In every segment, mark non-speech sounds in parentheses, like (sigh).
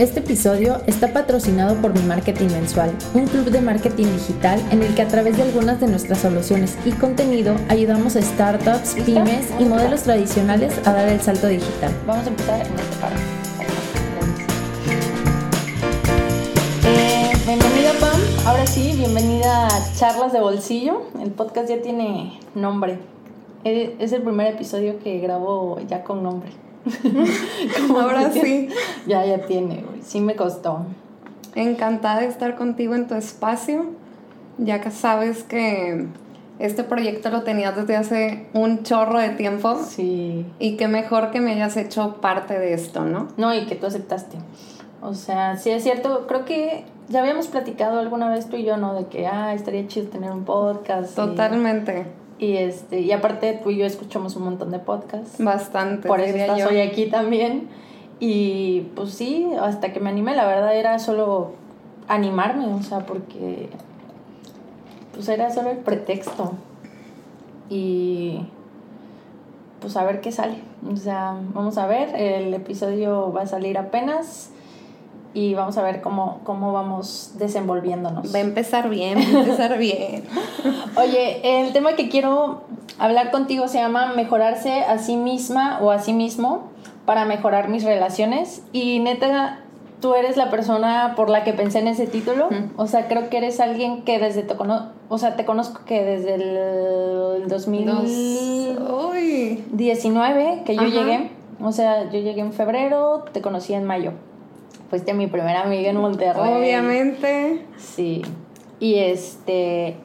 Este episodio está patrocinado por Mi Marketing Mensual, un club de marketing digital en el que a través de algunas de nuestras soluciones y contenido ayudamos a startups, pymes y modelos tradicionales a dar el salto digital. Vamos a empezar en este paro. Eh, bienvenida Pam, ahora sí, bienvenida a Charlas de Bolsillo. El podcast ya tiene nombre. Eh, Es el primer episodio que grabo ya con nombre. Como (laughs) Ahora que- sí. Ya, ya tiene, güey. Sí me costó. Encantada de estar contigo en tu espacio, ya que sabes que este proyecto lo tenías desde hace un chorro de tiempo Sí. y qué mejor que me hayas hecho parte de esto, ¿no? No, y que tú aceptaste. O sea, sí es cierto, creo que ya habíamos platicado alguna vez tú y yo, ¿no? De que, ah, estaría chido tener un podcast. Totalmente, Y, este, y aparte tú y yo escuchamos un montón de podcasts. bastante. Por eso estás yo. hoy aquí también. Y pues sí, hasta que me animé, la verdad era solo animarme, o sea, porque pues era solo el pretexto. Y pues a ver qué sale. O sea, vamos a ver, el episodio va a salir apenas y vamos a ver cómo, cómo vamos desenvolviéndonos. Va a empezar bien, va a empezar bien. (laughs) Oye, el tema que quiero hablar contigo se llama mejorarse a sí misma o a sí mismo para mejorar mis relaciones. Y neta, tú eres la persona por la que pensé en ese título. Mm. O sea, creo que eres alguien que desde te cono o sea, te conozco que desde el 2019 Uy, que yo Ajá. llegué. O sea, yo llegué en febrero, te conocí en mayo. Fuiste mi primera amiga en Monterrey. obviamente. Sí. Y este.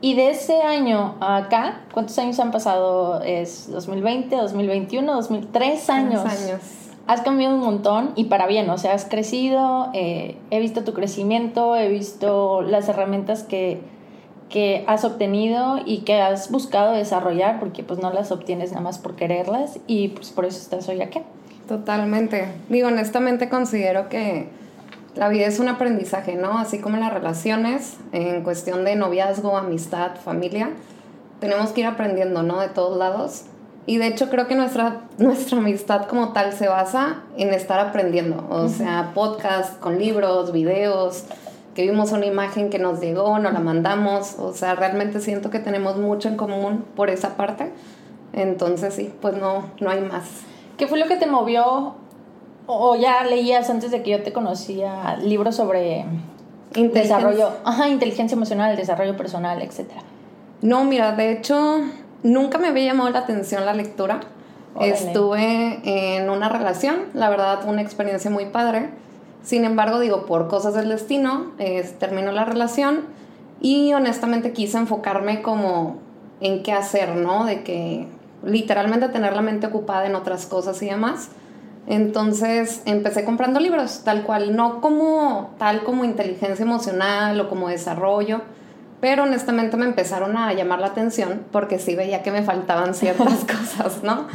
Y de ese año acá, ¿cuántos años han pasado? Es 2020, 2021, 2003 años. Tres años. Has cambiado un montón y para bien, o sea, has crecido, eh, he visto tu crecimiento, he visto las herramientas que, que has obtenido y que has buscado desarrollar, porque pues no las obtienes nada más por quererlas y pues por eso estás hoy aquí. Totalmente. Digo, honestamente considero que la vida es un aprendizaje, ¿no? Así como las relaciones, en cuestión de noviazgo, amistad, familia, tenemos que ir aprendiendo, ¿no? De todos lados. Y de hecho creo que nuestra, (laughs) nuestra amistad como tal se basa en estar aprendiendo. O sea, podcast con libros, videos, que vimos una imagen que nos llegó, nos la mandamos. O sea, realmente siento que tenemos mucho en común por esa parte. Entonces sí, pues no, no hay más. ¿Qué fue lo que te movió? O ya leías antes de que yo te conocía libros sobre desarrollo, ajá, inteligencia emocional, desarrollo personal, etcétera. No, mira, de hecho, nunca me había llamado la atención la lectura. Órale. Estuve en una relación, la verdad, una experiencia muy padre. Sin embargo, digo, por cosas del destino, eh, terminó la relación y honestamente quise enfocarme como en qué hacer, ¿no? De que literalmente tener la mente ocupada en otras cosas y demás. Entonces empecé comprando libros, tal cual, no como tal como inteligencia emocional o como desarrollo, pero honestamente me empezaron a llamar la atención porque sí veía que me faltaban ciertas (laughs) cosas, ¿no?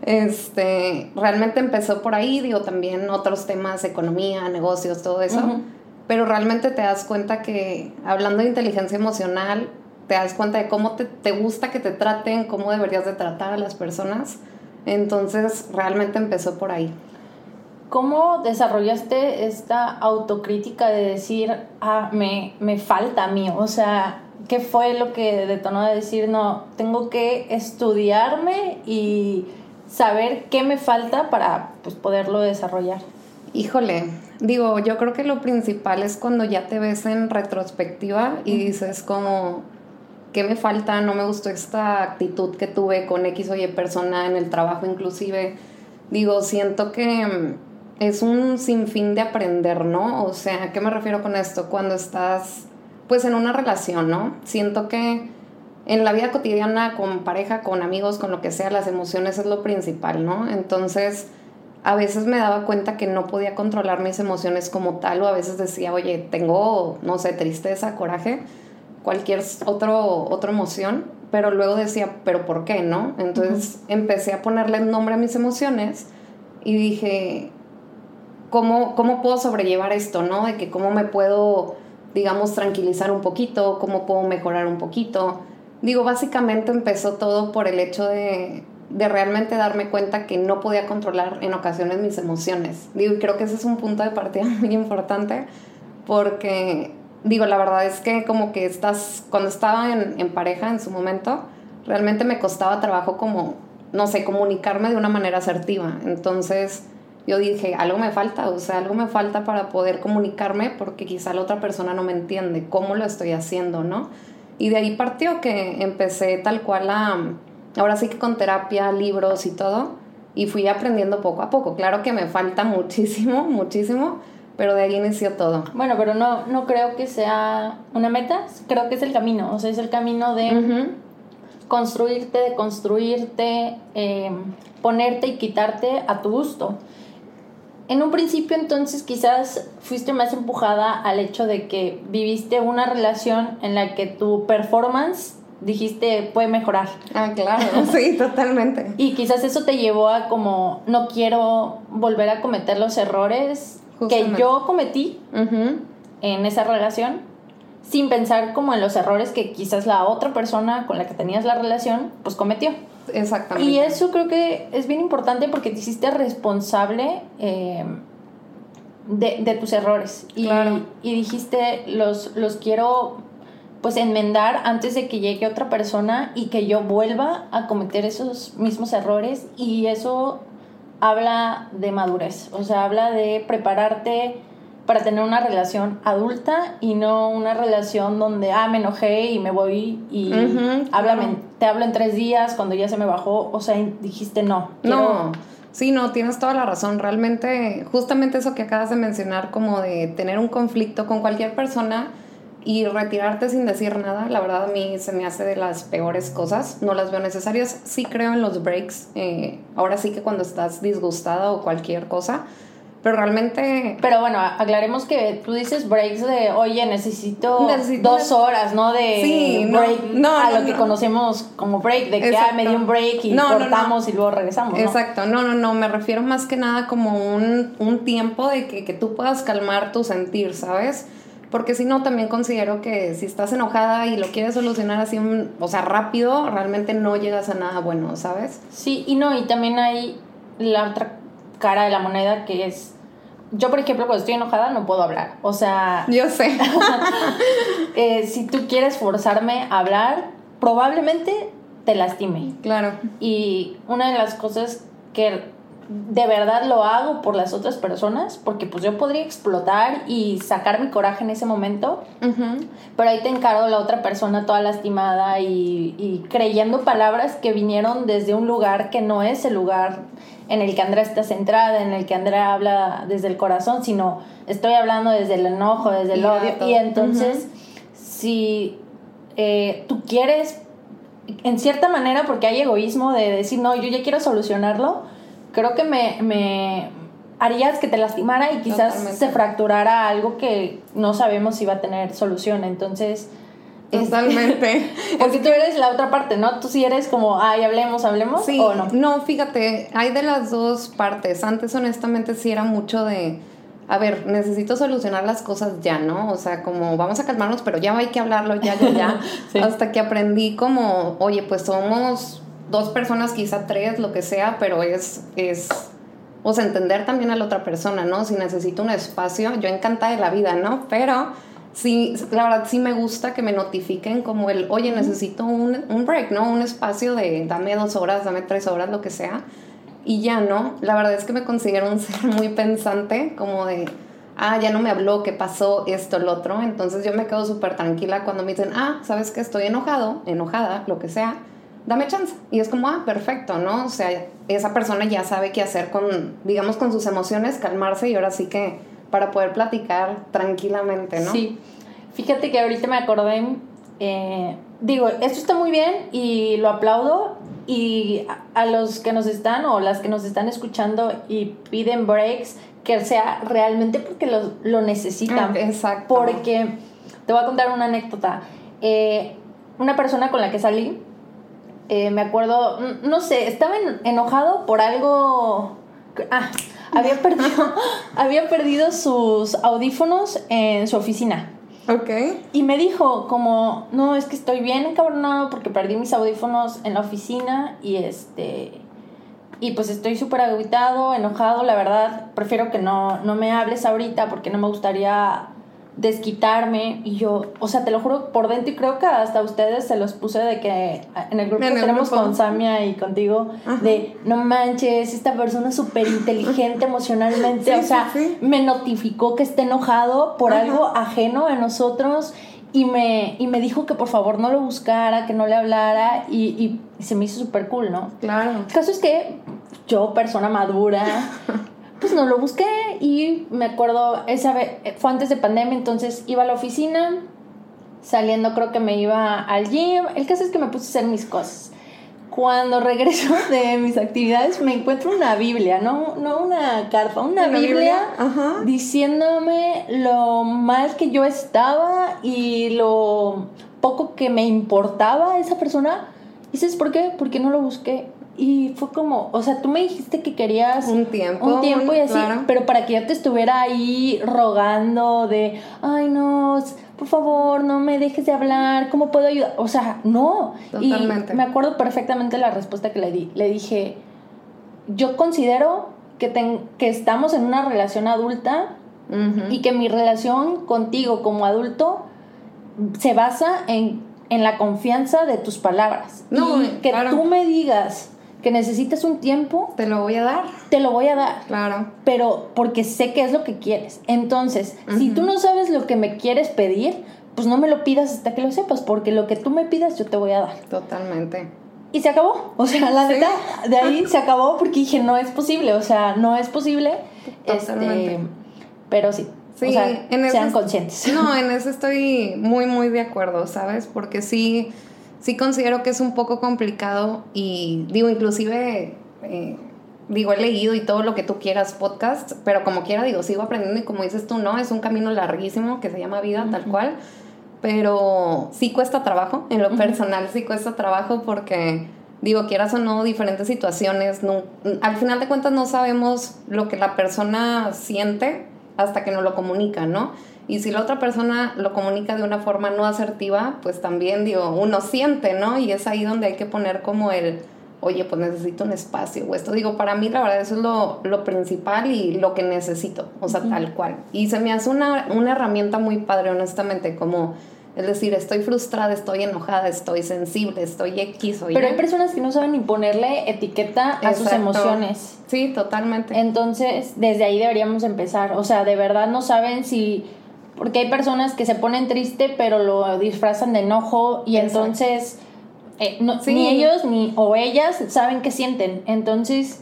Este, realmente empezó por ahí, digo, también otros temas, economía, negocios, todo eso, Ujú. pero realmente te das cuenta que hablando de inteligencia emocional, te das cuenta de cómo te, te gusta que te traten, cómo deberías de tratar a las personas. Entonces, realmente empezó por ahí. ¿Cómo desarrollaste esta autocrítica de decir, ah, me, me falta a mí? O sea, ¿qué fue lo que detonó de decir, no, tengo que estudiarme y saber qué me falta para pues, poderlo desarrollar? Híjole, digo, yo creo que lo principal es cuando ya te ves en retrospectiva y dices como, ¿qué me falta? No me gustó esta actitud que tuve con X o Y persona en el trabajo inclusive. Digo, siento que mm, es un sinfín de aprender, ¿no? O sea, ¿a qué me refiero con esto? Cuando estás pues en una relación, ¿no? Siento que en la vida cotidiana, con pareja, con amigos, con lo que sea, las emociones es lo principal, ¿no? Entonces, a veces me daba cuenta que no podía controlar mis emociones como tal, o a veces decía, oye, tengo, no sé, tristeza, coraje, cualquier otro, otra emoción, pero luego decía, pero ¿por qué, no? Entonces empecé a ponerle nombre a mis emociones y dije, ¿cómo, ¿cómo puedo sobrellevar esto, no? De que cómo me puedo, digamos, tranquilizar un poquito, cómo puedo mejorar un poquito. Digo, básicamente empezó todo por el hecho de, de realmente darme cuenta que no podía controlar en ocasiones mis emociones. Digo, y creo que ese es un punto de partida (laughs) muy importante porque, digo, la verdad es que como que estás, cuando estaba en, pareja en su momento, realmente me costaba trabajo como, no sé, comunicarme de una manera asertiva. Entonces yo dije, algo me falta, o sea, algo me falta para poder comunicarme porque quizá la otra persona no me entiende cómo lo estoy haciendo, ¿no? Y de ahí partió que empecé tal cual a, ahora sí que con terapia, libros y todo, y fui aprendiendo poco a poco. Claro que me falta (laughs) muchísimo, muchísimo, pero de ahí inició todo. Bueno, pero no, no creo que sea una meta, creo que es el camino, o sea, es el camino de construirte, de construirte, eh, ponerte y quitarte a tu gusto. En un principio entonces quizás fuiste más empujada al hecho de que viviste una relación en la que tu performance dijiste puede mejorar. Ah, claro, (laughs) sí, totalmente. Y quizás eso te llevó a como no quiero volver a cometer los errores que yo cometí en esa relación sin pensar como en los errores que quizás la otra persona con la que tenías la relación pues cometió. Exactamente. Y eso creo que es bien importante porque te hiciste responsable eh, de, tus errores. Y, y dijiste, los, los quiero pues enmendar antes de que llegue otra persona y que yo vuelva a cometer esos mismos errores. Y eso habla de madurez, o sea, habla de prepararte para tener una relación adulta y no una relación donde, ah, me enojé y me voy y te hablo en tres días cuando ya se me bajó, o sea, dijiste no. No, sí, no, tienes toda la razón. Realmente, justamente eso que acabas de mencionar, como de tener un conflicto con cualquier persona y retirarte sin decir nada, la verdad a mí se me hace de las peores cosas, no las veo necesarias. Sí creo en los breaks, eh, ahora sí que cuando estás disgustada o cualquier cosa, pero realmente... Pero bueno, aclaremos que tú dices breaks de, oye, necesito, dos horas, ¿no? De sí, break no, a lo que conocemos como break, de que ah, me di un break y cortamos y luego regresamos. Exacto, no, no, no, me refiero más que nada como un, un tiempo de que, que tú puedas calmar tu sentir, ¿sabes? Porque si no también considero que si estás enojada y lo quieres solucionar así, o sea, rápido, realmente no llegas a nada bueno, ¿sabes? Sí, y no, y también hay la otra cara de la moneda que es yo, por ejemplo, cuando estoy enojada no puedo hablar. O sea. Yo sé. (laughs) Eh, si tú quieres forzarme a hablar, probablemente te lastime. Claro. Y una de las cosas que de verdad lo hago por las otras personas, porque pues yo podría explotar y sacar mi coraje en ese momento, pero ahí te encargo la otra persona toda lastimada y, y creyendo palabras que vinieron desde un lugar que no es el lugar en el que Andrea está centrada, en el que Andrea habla desde el corazón, sino estoy hablando desde el enojo, desde el odio. Y entonces, si eh, tú quieres, en cierta manera, porque hay egoísmo de decir, no, yo ya quiero solucionarlo, creo que me, me harías que te lastimara y quizás se fracturara algo que no sabemos si va a tener solución. Entonces, Totalmente. (laughs) Porque tú eres la otra parte, ¿no? Tú sí eres como, ay, hablemos, hablemos, sí, o no. No, fíjate, hay de las dos partes. Antes, honestamente, sí era mucho de, a ver, necesito solucionar las cosas ya, ¿no? O sea, como vamos a calmarnos, pero ya hay que hablarlo, ya, ya, ya. (laughs) Hasta que aprendí como, oye, pues somos dos personas, quizá tres, lo que sea, pero es, es, o sea, entender también a la otra persona, ¿no? Si necesito un espacio, yo encantada de la vida, ¿no? Pero sí, la verdad sí me gusta que me notifiquen como el, oye, necesito un, un, break, ¿no? Un espacio de dame dos horas, dame tres horas, lo que sea. Y ya, ¿no? La verdad es que me considero un (laughs) ser muy pensante, como de, ah, ya no me habló, qué pasó, esto, lo otro. Entonces yo me quedo súper tranquila cuando me dicen, ah, sabes que estoy enojado, enojada, lo que sea, dame chance. Y es como, ah, perfecto, ¿no? O sea, esa persona ya sabe qué hacer con, digamos, con sus emociones, calmarse y ahora sí que para poder platicar tranquilamente, ¿no? Sí. Fíjate que ahorita me acordé, eh, digo, esto está muy bien y lo aplaudo y a, los que nos están o las que nos están escuchando y piden breaks, que sea realmente porque lo, lo necesitan. Ah, exacto. Porque te voy a contar una anécdota. Eh, una persona con la que salí, eh, me acuerdo, no sé, estaba enojado por algo... Ah, había (laughs) perdido, había perdido sus audífonos en su oficina. Ok. Y me dijo como, no, es que estoy bien encabronado porque perdí mis audífonos en la oficina y este... y pues estoy súper agüitado, enojado, la verdad, prefiero que no, no me hables ahorita porque no me gustaría desquitarme y yo, o sea, te lo juro por dentro y creo que hasta ustedes se los puse de que en el grupo que tenemos con Samia y contigo, de no manches, esta persona es súper inteligente emocionalmente, o sea, me notificó que está enojado por algo ajeno a nosotros y me, y me dijo que por favor no lo buscara, que no le hablara y, y se me hizo súper cool, ¿no? Claro. El caso es que yo, persona madura, (laughs) pues no lo busqué y me acuerdo, esa vez, fue antes de pandemia, entonces iba a la oficina, saliendo creo que me iba al gym, el caso es que me puse a hacer mis cosas. Cuando regreso (laughs) de mis actividades me encuentro una Biblia, no, no una carta, una, Biblia, diciéndome lo mal que yo estaba y lo poco que me importaba esa persona. ¿Y sabes por qué? Porque no lo busqué. Y fue como, o sea, tú me dijiste que querías un tiempo, un tiempo y así, pero para que yo te estuviera ahí rogando de, ay no, por favor, no me dejes de hablar, ¿cómo puedo ayudar? O sea, no. Totalmente. Y me acuerdo perfectamente la respuesta que le di. Le dije, yo considero que, que estamos en una relación adulta y que mi relación contigo como adulto se basa en, en la confianza de tus palabras. No, y que tú me digas que necesitas un tiempo, te lo voy a dar. Te lo voy a dar. Claro. Pero porque sé qué es lo que quieres. Entonces, si tú no sabes lo que me quieres pedir, pues no me lo pidas hasta que lo sepas, porque lo que tú me pidas yo te voy a dar. Totalmente. Y se acabó. O sea, la neta, de ahí (laughs) se acabó porque dije, no es posible. O sea, no es posible. Este, pero sí. Sí, o sea, sean conscientes. No, (laughs) en eso estoy muy, muy de acuerdo, ¿sabes? Porque sí sí considero que es un poco complicado y digo, inclusive, eh, digo, he leído y todo lo que tú quieras podcast, pero como quiera, digo, sigo aprendiendo y como dices tú, no, es un camino larguísimo que se llama vida tal cual, pero sí cuesta trabajo, en lo personal sí cuesta trabajo porque digo, quieras o no, diferentes situaciones, no, al final de cuentas no sabemos lo que la persona siente hasta que nos lo comunica, ¿no? Y si la otra persona lo comunica de una forma no asertiva, pues también, digo, uno siente, ¿no? Y es ahí donde hay que poner como el, oye, pues necesito un espacio o esto. Digo, para mí la verdad eso es lo, lo principal y lo que necesito, o sea, tal cual. Y se me hace una, una herramienta muy padre, honestamente, como... Es decir, estoy frustrada, estoy enojada, estoy sensible, estoy X o Pero hay personas que no saben ni ponerle etiqueta a sus emociones. Sí, totalmente. Entonces, desde ahí deberíamos empezar. O sea, de verdad no saben si porque hay personas que se ponen triste pero lo disfrazan de enojo y entonces eh, ni ellos ni o ellas saben qué sienten. Entonces,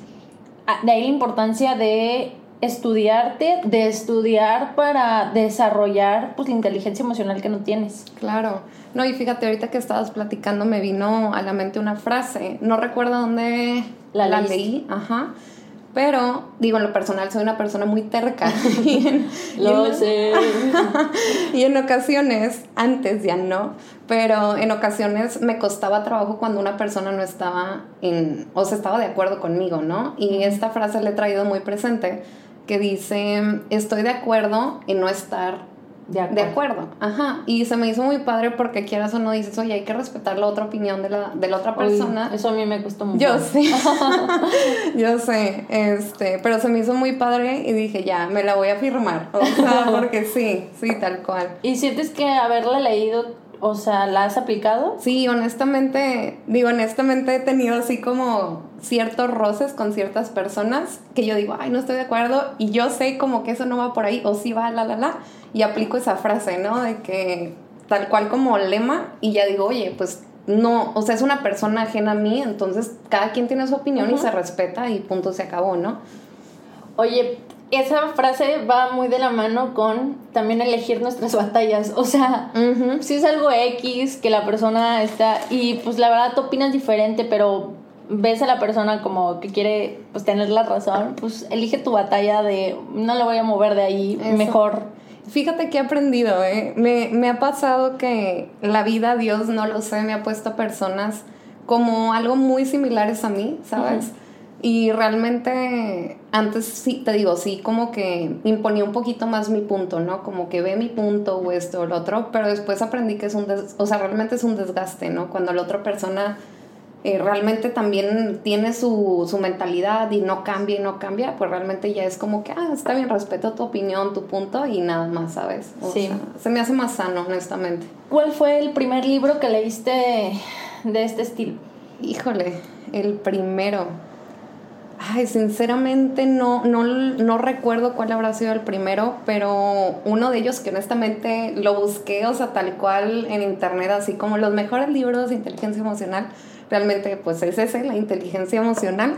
de ahí la importancia de estudiarte, de estudiar para desarrollar pues la inteligencia emocional que no tienes. Claro. No, y fíjate, ahorita que estabas platicando me vino a la mente una frase, no recuerdo dónde la, la leí, ajá, pero, digo, en lo personal soy una persona muy terca. (laughs) (laughs) y en, lo sé. (laughs) y en ocasiones, antes ya no, pero en ocasiones me costaba trabajo cuando una persona no estaba en, o se estaba de acuerdo conmigo, ¿no? Y esta frase le he traído muy presente, que dice, estoy de acuerdo en no estar de acuerdo. ajá. Y se me hizo muy padre porque quieras o no dices, oye, hay que respetar la otra opinión de la, de la otra persona. eso a mí me costó mucho. Yo (laughs) sé. (laughs) Yo sé. Este, pero se me hizo muy padre y dije, ya, me la voy a firmar. O sea, (laughs) porque sí, sí, tal cual. ¿Y sientes que haberla leído o sea, ¿la has aplicado? Sí, honestamente, digo, honestamente he tenido así como ciertos roces con ciertas personas que yo digo, ay, no estoy de acuerdo y yo sé como que eso no va por ahí o sí va, la, la, la, y aplico esa frase, ¿no? De que tal cual como lema y ya digo, oye, pues no, o sea, es una persona ajena a mí, entonces cada quien tiene su opinión y se respeta y punto se acabó, ¿no? Oye, esa frase va muy de la mano con también elegir nuestras batallas. O sea, si es algo X que la persona está. Y pues la verdad tú opinas diferente, pero ves a la persona como que quiere pues tener la razón, pues elige tu batalla de no le voy a mover de ahí, mejor. Fíjate que he aprendido, ¿eh? Me, me ha pasado que la vida, Dios, no lo sé, me ha puesto personas como algo muy similares a mí, ¿sabes? Y realmente antes sí, te digo, sí, como que imponía un poquito más mi punto, ¿no? Como que ve mi punto o esto o lo otro, pero después aprendí que es un, o sea, realmente es un desgaste, ¿no? Cuando la otra persona eh, realmente también tiene su, su, mentalidad y no cambia y no cambia, pues realmente ya es como que, ah, está bien, respeto tu opinión, tu punto y nada más, ¿sabes? sí. se me hace más sano, honestamente. ¿Cuál fue el primer libro que leíste de este estilo? Híjole, el primero. Ay, sinceramente no, no, no, recuerdo cuál habrá sido el primero, pero uno de ellos que honestamente lo busqué, o sea, tal cual en internet, así como los mejores libros de inteligencia emocional, realmente pues es ese, la inteligencia emocional.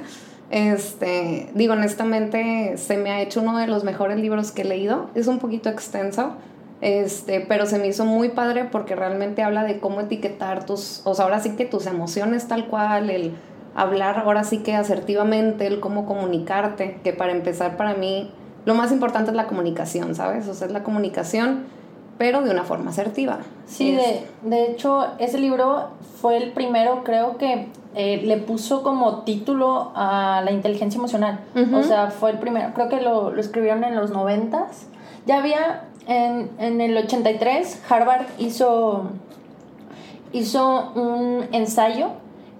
Este, digo, honestamente se me ha hecho uno de los mejores libros que he leído, es un poquito extenso, este, pero se me hizo muy padre porque realmente habla de cómo etiquetar tus, o sea, ahora sí que tus emociones tal cual, el hablar ahora sí que asertivamente, el cómo comunicarte, que para empezar para mí lo más importante es la comunicación, ¿sabes? O sea, es la comunicación, pero de una forma asertiva. Sí, de, de, hecho, ese libro fue el primero, creo que eh, le puso como título a la inteligencia emocional. O sea, fue el primero, creo que lo, lo escribieron en los noventas. Ya había, en, en el 83, Harvard hizo, hizo un ensayo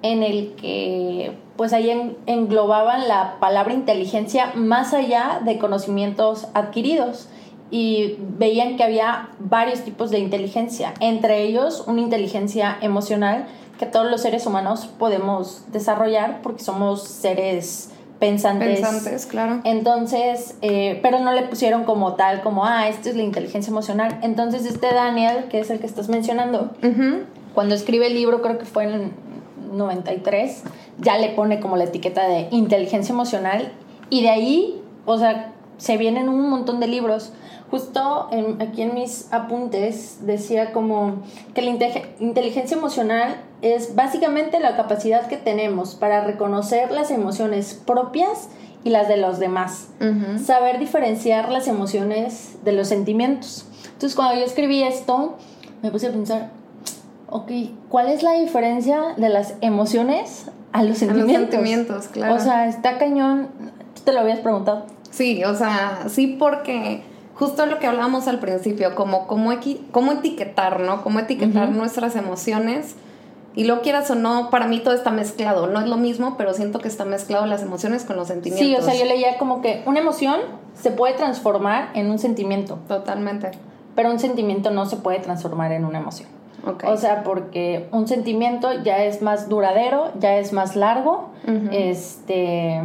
en el que pues ahí englobaban la palabra inteligencia más allá de conocimientos adquiridos y veían que había varios tipos de inteligencia, entre ellos una inteligencia emocional que todos los seres humanos podemos desarrollar porque somos seres pensantes. Pensantes, claro. Entonces, eh, pero no le pusieron como tal, como, ah, esto es la inteligencia emocional. Entonces, este Daniel, que es el que estás mencionando, cuando escribe el libro, creo que fue en 93, ya le pone como la etiqueta de inteligencia emocional y de ahí, o sea, se vienen un montón de libros. Justo aquí en mis apuntes decía como que la inteligencia emocional es básicamente la capacidad que tenemos para reconocer las emociones propias y las de los demás. Saber diferenciar las emociones de los sentimientos. Entonces cuando yo escribí esto, me puse a pensar, ok, ¿cuál es la diferencia de las emociones a los sentimientos? A los sentimientos, claro. O sea, está cañón. ¿Tú te lo habías preguntado? Sí, o sea, sí porque justo lo que hablábamos al principio, como cómo, cómo etiquetar, ¿no? Cómo etiquetar nuestras emociones. Y lo quieras o no, para mí todo está mezclado. No es lo mismo, pero siento que está mezclado las emociones con los sentimientos. Sí, o sea, yo leía como que una emoción se puede transformar en un sentimiento. Totalmente. Pero un sentimiento no se puede transformar en una emoción. O sea, porque un sentimiento ya es más duradero, ya es más largo, este,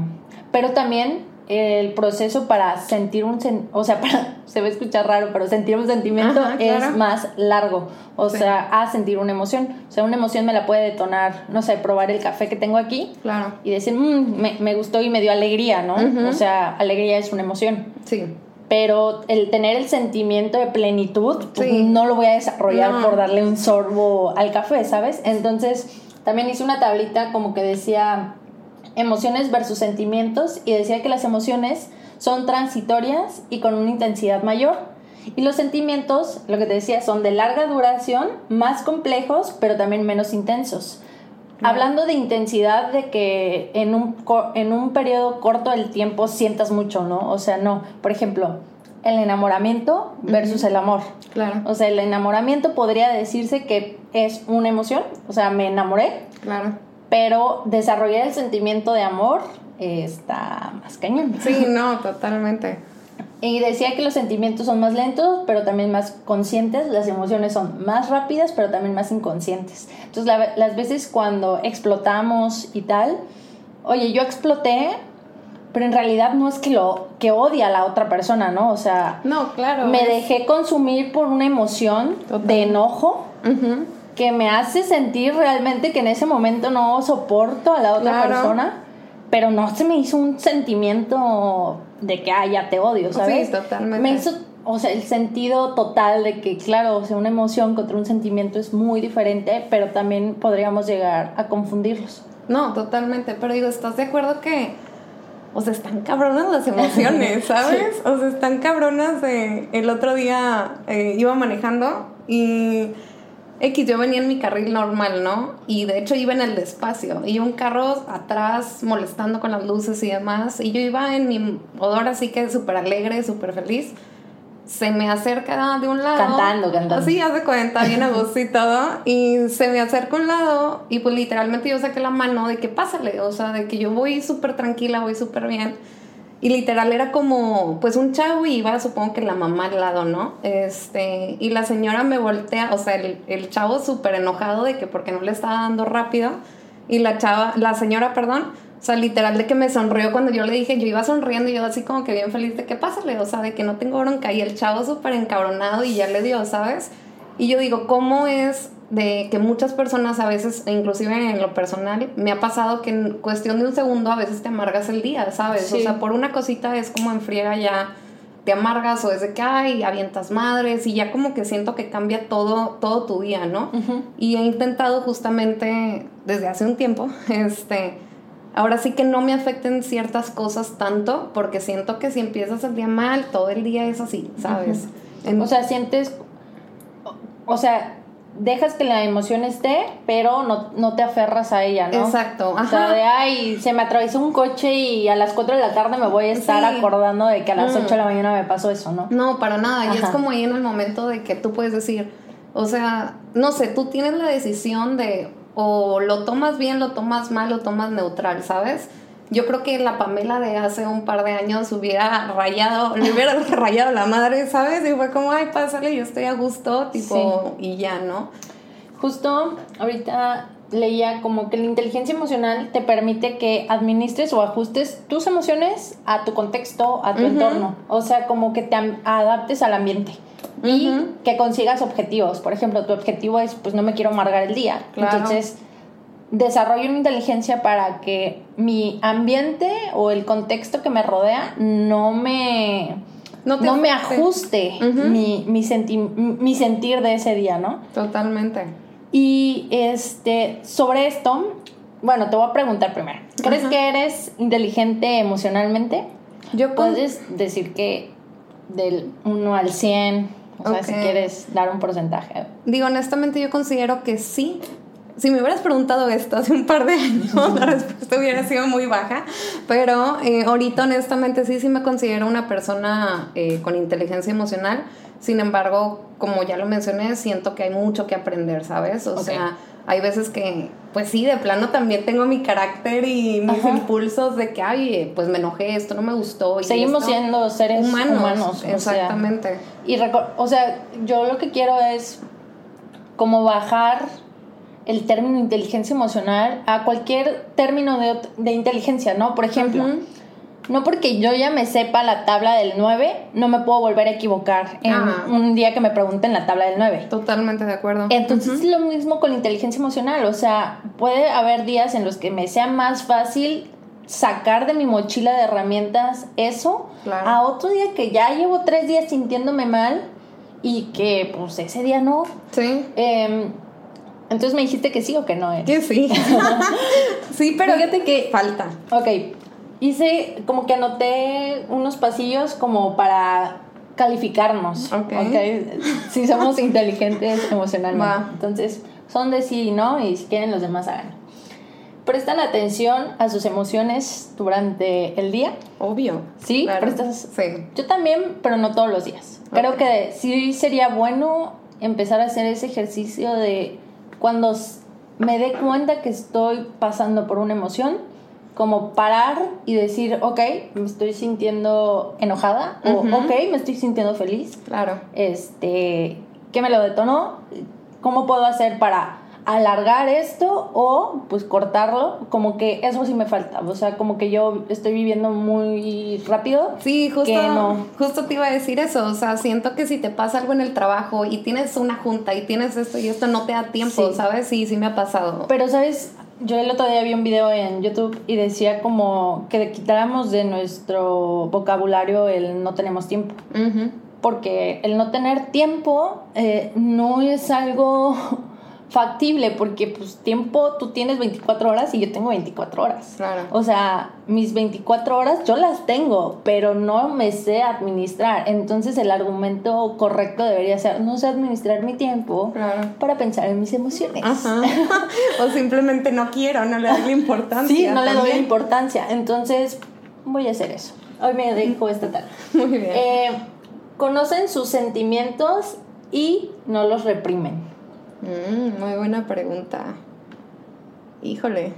pero también el proceso para sentir un, o sea, (laughs) para, se va a escuchar raro, pero sentir un sentimiento es más largo, o sea, a sentir una emoción. O sea, una emoción me la puede detonar, no sé, probar el café que tengo aquí claro. y decir, mmm, me, me, gustó y me dio alegría, ¿no? O sea, alegría es una emoción. Sí pero el tener el sentimiento de plenitud, pues, no lo voy a desarrollar por darle un sorbo al café, ¿sabes? Entonces, también hice una tablita como que decía emociones versus sentimientos y decía que las emociones son transitorias y con una intensidad mayor. Y los sentimientos, lo que te decía, son de larga duración, más complejos, pero también menos intensos. Hablando de intensidad, de que en un, en un periodo corto del tiempo sientas mucho, ¿no? O sea, no. Por ejemplo, el enamoramiento versus el amor. Claro. O sea, el enamoramiento podría decirse que es una emoción, o sea, me enamoré. Claro. Pero desarrollar el sentimiento de amor está más cañón. Sí, (laughs) no, totalmente. Y decía que los sentimientos son más lentos, pero también más conscientes. Las emociones son más rápidas, pero también más inconscientes. Entonces, las veces cuando explotamos y tal, oye, yo exploté, pero en realidad no es que lo que odia a la otra persona, ¿no? O sea, no, claro. Me dejé consumir por una emoción de enojo. Que me hace sentir realmente que en ese momento no soporto a la otra persona, pero no se me hizo un sentimiento de que, ah, ya te odio, ¿sabes? Sí, totalmente. Me hizo, o sea, el sentido total de que, claro, o sea, una emoción contra un sentimiento es muy diferente, pero también podríamos llegar a confundirlos. No, totalmente, pero digo, ¿estás de acuerdo que, o sea, están cabronas las emociones, (laughs) ¿sabes? O sea, están cabronas de, el otro día eh, iba manejando y X, yo venía en mi carril normal, ¿no? Y de hecho iba en el despacio. Y un carro atrás molestando con las luces y demás. Y yo iba en mi odor así que súper alegre, súper feliz. se me acerca de un lado. Cantando, cantando. Así, hace cuenta, bien a gusto y todo. Y se me acerca un lado y pues literalmente yo saqué la mano de que pásale, o sea, de que yo voy súper tranquila, voy súper bien. Y literal era como, pues un chavo y iba, supongo que la mamá al lado, ¿no? Este, y la señora me voltea, o sea, el, el chavo súper enojado de que porque no le estaba dando rápido. Y la chava, la señora, perdón, o sea, literal de que me sonrió cuando yo le dije, yo iba sonriendo y yo así como que bien feliz de que pásale, o sea, de que no tengo bronca. Y el chavo súper encabronado y ya le dio, ¿sabes? Y yo digo, ¿cómo es de que muchas personas a veces, inclusive en lo personal, me ha pasado que en cuestión de un segundo a veces te amargas el día, ¿sabes? O sea, por una cosita es como en friega ya te amargas o es de que, ay, avientas madres y ya como que siento que cambia todo, todo tu día, ¿no? Y he intentado justamente desde hace un tiempo, (laughs) este Ahora sí que no me afecten ciertas cosas tanto, porque siento que si empiezas el día mal, todo el día es así, ¿sabes? o sea, sientes, o sea, dejas que la emoción esté, pero no, no te aferras a ella, ¿no? Exacto. O sea, de, ay, se me atravesó un coche y a las 4 de la tarde me voy a estar acordando de que a las 8 mm. de la mañana me pasó eso, ¿no? No, para nada. Y es como ahí en el momento de que tú puedes decir, o sea, no sé, tú tienes la decisión de, o lo tomas bien, lo tomas mal, lo tomas neutral, ¿sabes? Yo creo que la Pamela de hace un par de años hubiera rayado, le hubiera (laughs) rayado la madre, ¿sabes? Y fue como, ay, pásale, yo estoy a gusto, tipo, y ya, ¿no? Justo ahorita leía como que la inteligencia emocional te permite que administres o ajustes tus emociones a tu contexto, a tu entorno. O sea, como que te adaptes al ambiente y que consigas objetivos. Por ejemplo, tu objetivo es, pues no me quiero amargar el día. Entonces, desarrollo una inteligencia para que mi ambiente o el contexto que me rodea no me, no, me ajuste mi, mi, mi sentir de ese día, ¿no? Totalmente. Y este, sobre esto, bueno, te voy a preguntar primero. ¿Crees que eres inteligente emocionalmente? Yo puedes decir que del 1 al 100 o sea, si quieres dar un porcentaje. Digo, honestamente yo considero que sí. Si me hubieras preguntado esto hace un par de años, (laughs) la respuesta hubiera sido muy baja. Pero eh, ahorita, honestamente, sí, sí me considero una persona eh, con inteligencia emocional. Sin embargo, como ya lo mencioné, siento que hay mucho que aprender, ¿sabes? O sea, hay veces que, pues sí, de plano también tengo mi carácter y mis impulsos de que, ay, pues me enojé, esto no me gustó. Seguimos siendo seres humanos. exactamente. y, o sea, yo lo que quiero es como bajar el término inteligencia emocional a cualquier término de, de inteligencia, ¿no? Por ejemplo, no porque yo ya me sepa la tabla del 9, no me puedo volver a equivocar en un día que me pregunten la tabla del 9. Totalmente de acuerdo. Entonces es lo mismo con la inteligencia emocional, o sea, puede haber días en los que me sea más fácil sacar de mi mochila de herramientas eso a otro día que ya llevo tres días sintiéndome mal y que pues ese día no. Sí. Em, entonces me dijiste que sí o que no. ¿eh? Que sí. (laughs) sí, pero fíjate que falta. Ok, hice como que anoté unos pasillos como para calificarnos. Ok. okay? Si somos inteligentes emocionalmente. Entonces, son de sí y no, y si quieren los demás hagan. ¿Prestan atención a sus emociones durante el día? Obvio. ¿Sí? ¿Prestas? Sí. Yo también, pero no todos los días. Creo que sí sería bueno empezar a hacer ese ejercicio de cuando me dé cuenta que estoy pasando por una emoción, como parar y decir, ok, me estoy sintiendo enojada o ok, me estoy sintiendo feliz. Claro. Este, ¿qué me lo detonó? ¿Cómo puedo hacer para alargar esto o pues cortarlo? Como que eso sí me falta. O sea, como que yo estoy viviendo muy rápido. Sí, justo, justo te iba a decir eso. O sea, siento que si te pasa algo en el trabajo y tienes una junta y tienes esto y esto no te da tiempo, ¿sabes? Sí, sí me ha pasado. Pero, ¿sabes? yo el otro día vi un video en YouTube y decía como que quitáramos de nuestro vocabulario el no tenemos tiempo. Porque el no tener tiempo eh, no es algo factible porque pues tiempo tú tienes 24 horas y yo tengo 24 horas. Claro. O sea, mis 24 horas yo las tengo, pero no me sé administrar. Entonces el argumento correcto debería ser no sé administrar mi tiempo para pensar en mis emociones. (laughs) o simplemente no quiero, no le doy la importancia. Sí, no le doy importancia. Entonces voy a hacer eso. Hoy me dedico esta tarde. Muy bien. Eh, conocen sus sentimientos y no los reprimen. Mm, muy buena pregunta. Híjole.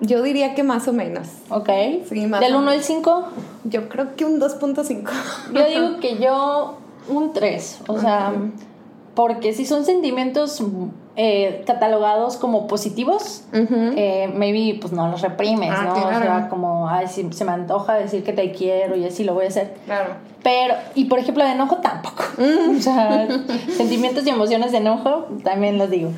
Yo diría que más o menos. ¿Ok? Sí, más Del o 1 al 5, Yo creo que un 2.5. yo (laughs) digo que yo un 3. O sea, porque si son sentimientos eh, catalogados como positivos, Ujú. eh, maybe pues no los reprimes, Ah, ¿no? claro. O sea, como, ay, si se me antoja decir que te quiero y así lo voy a hacer. Claro. Pero, y por ejemplo, de enojo tampoco. (laughs) O sea, sentimientos y emociones de enojo también los digo.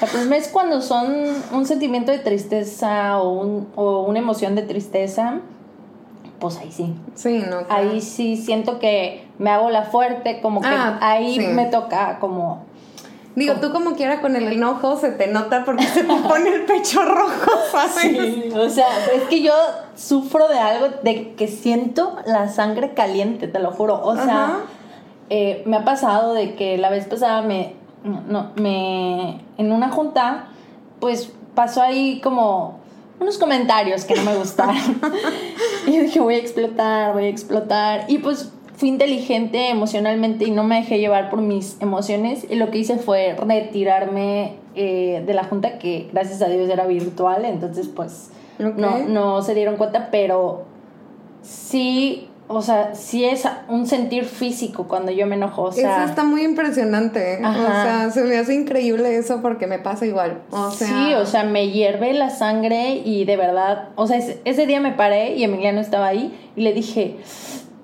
El problema es cuando son un sentimiento de tristeza o, un- o una emoción de tristeza, pues ahí sí. Sí, no. claro. Ahí sí siento que me hago la fuerte, como que Ah, ahí sí. me toca como... Digo, tú como quiera con el enojo se te nota porque se te (laughs) pone el pecho rojo, ¿sabes? Sí, o sea, es que yo sufro de algo de que siento la sangre caliente, te lo juro. O sea, eh, me ha pasado de que la vez pasada me, no, me, en una junta, pues pasó ahí como unos comentarios que no me gustaron. (laughs) y yo dije, voy a explotar, voy a explotar. Y pues fui inteligente emocionalmente y no me dejé llevar por mis emociones. Y lo que hice fue retirarme eh, de la junta, que gracias a Dios era virtual, entonces pues no, no se dieron cuenta, pero sí, o sea, sí es un sentir físico cuando yo me enojo. O sea, eso está muy impresionante. O Ajá. sea, se me hace increíble eso porque me pasa igual. O sea, sí, o sea, me hierve la sangre y de verdad, o sea, ese, ese día me paré y Emiliano estaba ahí y le dije,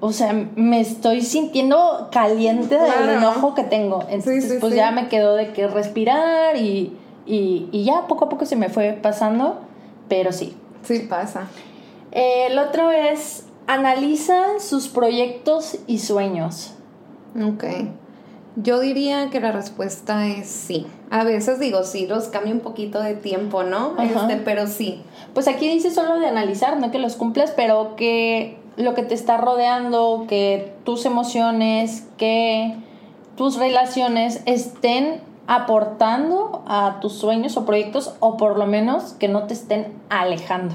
o sea, me estoy sintiendo caliente del Claro. enojo que tengo. Entonces, sí, pues sí. ya me quedó de que respirar y, y, y ya poco a poco se me fue pasando, pero sí. sí pasa. Eh, el otro es, analiza sus proyectos y sueños. Ok. Yo diría que la respuesta es sí. A veces digo sí, los cambio un poquito de tiempo, ¿no? Este, pero sí. Pues aquí dice solo de analizar, no que los cumplas, pero que lo que te está rodeando, que tus emociones, que tus relaciones estén aportando a tus sueños o proyectos o por lo menos que no te estén alejando.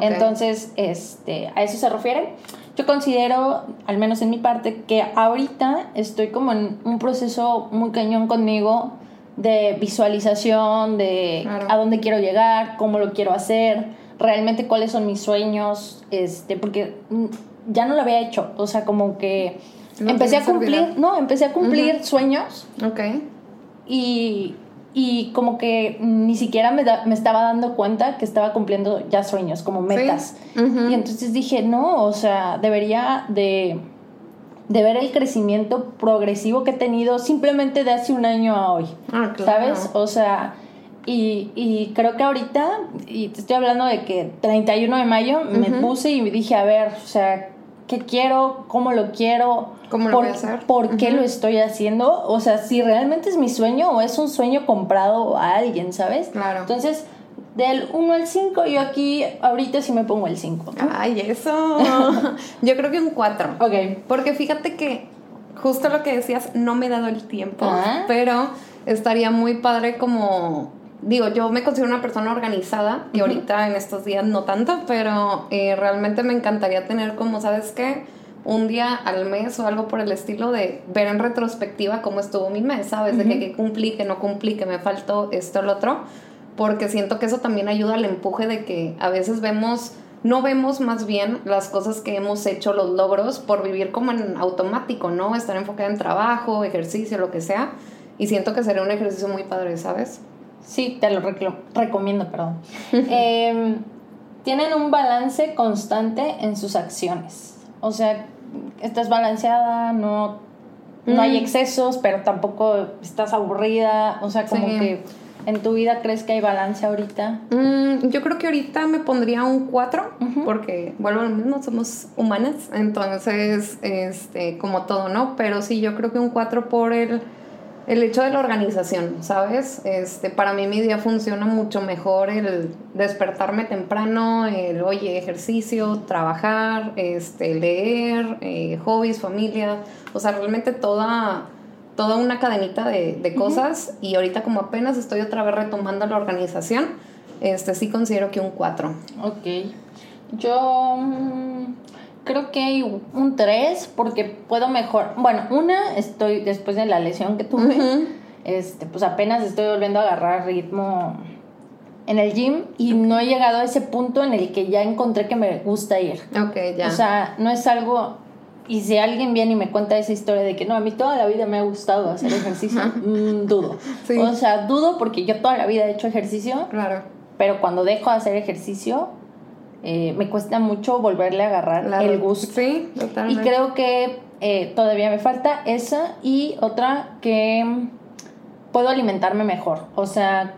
Entonces, este, a eso se refiere. Yo considero, al menos en mi parte, que ahorita estoy como en un proceso muy cañón conmigo de visualización, de Claro. a dónde quiero llegar, cómo lo quiero hacer, realmente cuáles son mis sueños, este, porque mm, ya no lo había hecho, o sea, como que Lo empecé a cumplir, no, empecé a cumplir sueños Ok. y, y como que ni siquiera me, da- me estaba dando cuenta que estaba cumpliendo ya sueños, como metas. Y entonces dije, no, o sea, debería de, de ver el crecimiento progresivo que he tenido simplemente de hace un año a hoy. Ah, claro. ¿Sabes? O sea, y, y creo que ahorita, y te estoy hablando de que 31 de mayo me puse y me dije, a ver, o sea, ¿qué quiero? ¿Cómo lo quiero? ¿Cómo lo por, voy a hacer? ¿Por qué lo estoy haciendo? O sea, si realmente es mi sueño o es un sueño comprado a alguien, ¿sabes? Claro. Entonces, del 1 al 5, yo aquí ahorita sí me pongo el 5. Ay, eso. (laughs) Yo creo que un 4. Ok. Porque fíjate que justo lo que decías, no me he dado el tiempo, Ah. pero estaría muy padre como, digo, yo me considero una persona organizada y ahorita en estos días no tanto, pero eh, realmente me encantaría tener como, ¿sabes qué? Un día al mes o algo por el estilo de ver en retrospectiva cómo estuvo mi mes, ¿sabes? De que, que cumplí, que no cumplí, que me faltó esto, lo otro, porque siento que eso también ayuda al empuje de que a veces vemos no vemos más bien las cosas que hemos hecho, los logros, por vivir como en automático, ¿no? Estar enfocada en trabajo, ejercicio, lo que sea. Y siento que sería un ejercicio muy padre, ¿sabes? Sí, te lo recomiendo, perdón. (laughs) Em, tienen un balance constante en sus acciones. O sea, estás balanceada, no, no hay Mm. excesos, pero tampoco estás aburrida. O sea, como Sí. que en tu vida crees que hay balance ahorita. Mm, yo creo que ahorita me pondría un 4, Ujú. porque, vuelvo a lo mismo, somos humanas, entonces, este, como todo, ¿no? Pero sí, yo creo que un 4 por el, el hecho de la organización, ¿sabes? Este, para mí mi día funciona mucho mejor el despertarme temprano, el, oye, ejercicio, trabajar, este, leer, eh, hobbies, familia, o sea, realmente toda toda una cadenita de, de cosas y ahorita como apenas estoy otra vez retomando la organización, este sí considero que un 4. Ok. Yo mm, creo que un 3 porque puedo mejor. Bueno, una, estoy después de la lesión que tuve, este, pues apenas estoy volviendo a agarrar ritmo en el gym y no he llegado a ese punto en el que ya encontré que me gusta ir. Ok, ya. O sea, no es algo y si alguien viene y me cuenta esa historia de que no, a mí toda la vida me ha gustado hacer ejercicio, mm, dudo. O sea, dudo porque yo toda la vida he hecho ejercicio. Claro. Pero cuando dejo de hacer ejercicio, eh, me cuesta mucho volverle a agarrar el gusto. Sí, totalmente. Y creo que eh, todavía me falta esa y otra que puedo alimentarme mejor. O sea,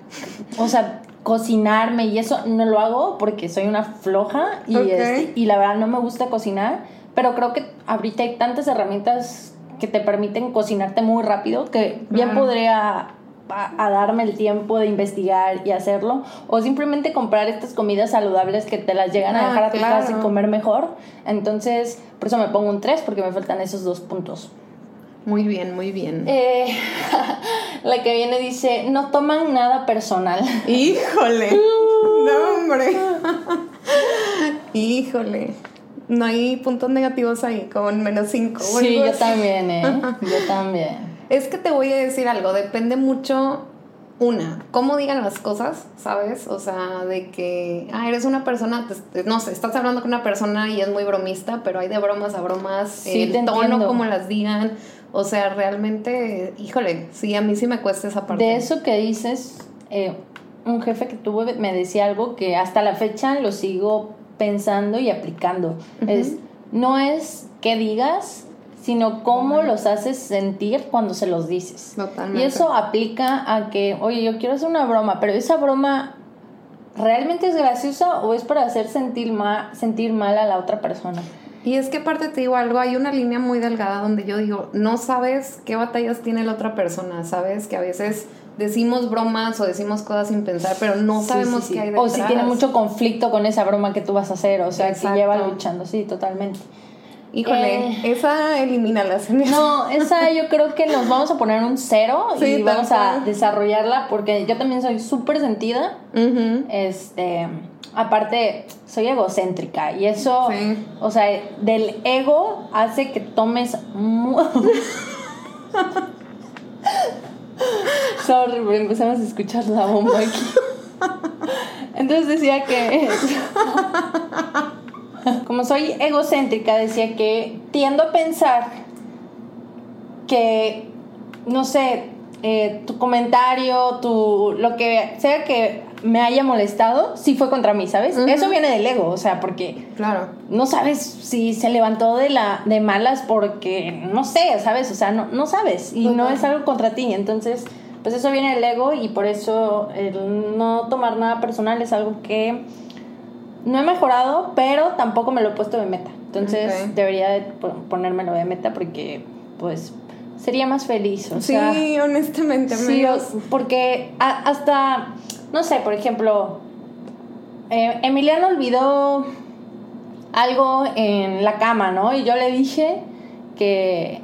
o sea, cocinarme y eso no lo hago porque soy una floja y, este, y la verdad no me gusta cocinar pero creo que ahorita hay tantas herramientas que te permiten cocinarte muy rápido que bien podría a, darme el tiempo de investigar y hacerlo o simplemente comprar estas comidas saludables que te las llegan a ah, dejar a tu casa y comer mejor. Entonces, por eso me pongo un 3 porque me faltan esos dos puntos. Muy bien, muy bien. Eh, (laughs) la que viene dice, no toman nada personal. (laughs) Híjole. (laughs) no, hombre. Híjole no hay puntos negativos ahí, con menos 5. Sí, yo también, ¿eh? yo también. Es que te voy a decir algo, depende mucho, una, cómo digan las cosas, ¿sabes? O sea, de que, ah, eres una persona, no sé, estás hablando con una persona y es muy bromista, pero hay de bromas a bromas, sí, el tono, como las digan. O sea, realmente, híjole, sí, a mí sí me cuesta esa parte. De eso que dices, eh, un jefe que tuve me decía algo que hasta la fecha lo sigo pensando y aplicando. es, no es que digas, sino cómo los haces sentir cuando se los dices. Totalmente. Y eso aplica a que, oye, yo quiero hacer una broma, pero esa broma realmente es graciosa o es para hacer sentir mal, sentir mal a la otra persona. Y es que aparte te digo algo, hay una línea muy delgada donde yo digo, no sabes qué batallas tiene la otra persona, sabes que a veces decimos bromas o decimos cosas sin pensar, pero no sabemos qué hay detrás. O si tiene mucho conflicto con esa broma que tú vas a hacer, o sea, que lleva luchando, sí, totalmente. Híjole, eh, esa elimínala. No, esa yo creo que nos vamos a poner un cero y vamos a desarrollarla porque yo también soy súper sentida. Este, aparte, soy egocéntrica y eso, o sea, del ego hace que tomes... (laughs) Sorry, pero empezamos a escuchar la bomba aquí. (laughs) Entonces decía que. (laughs) Como soy egocéntrica, decía que tiendo a pensar que, no sé, eh, tu comentario, tu. lo que sea que me haya molestado, sí fue contra mí, ¿sabes? Eso viene del ego, o sea, porque claro. no sabes si se levantó de la de malas porque no sé, ¿sabes? O sea, no, no sabes y no es algo contra ti, entonces pues eso viene del ego y por eso el no tomar nada personal es algo que no he mejorado, pero tampoco me lo he puesto de meta. Entonces debería de ponérmelo de meta porque pues sería más feliz. O sí, honestamente. Sí, porque hasta no sé, por ejemplo, eh, Emiliano olvidó algo en la cama, ¿no? Y yo le dije que,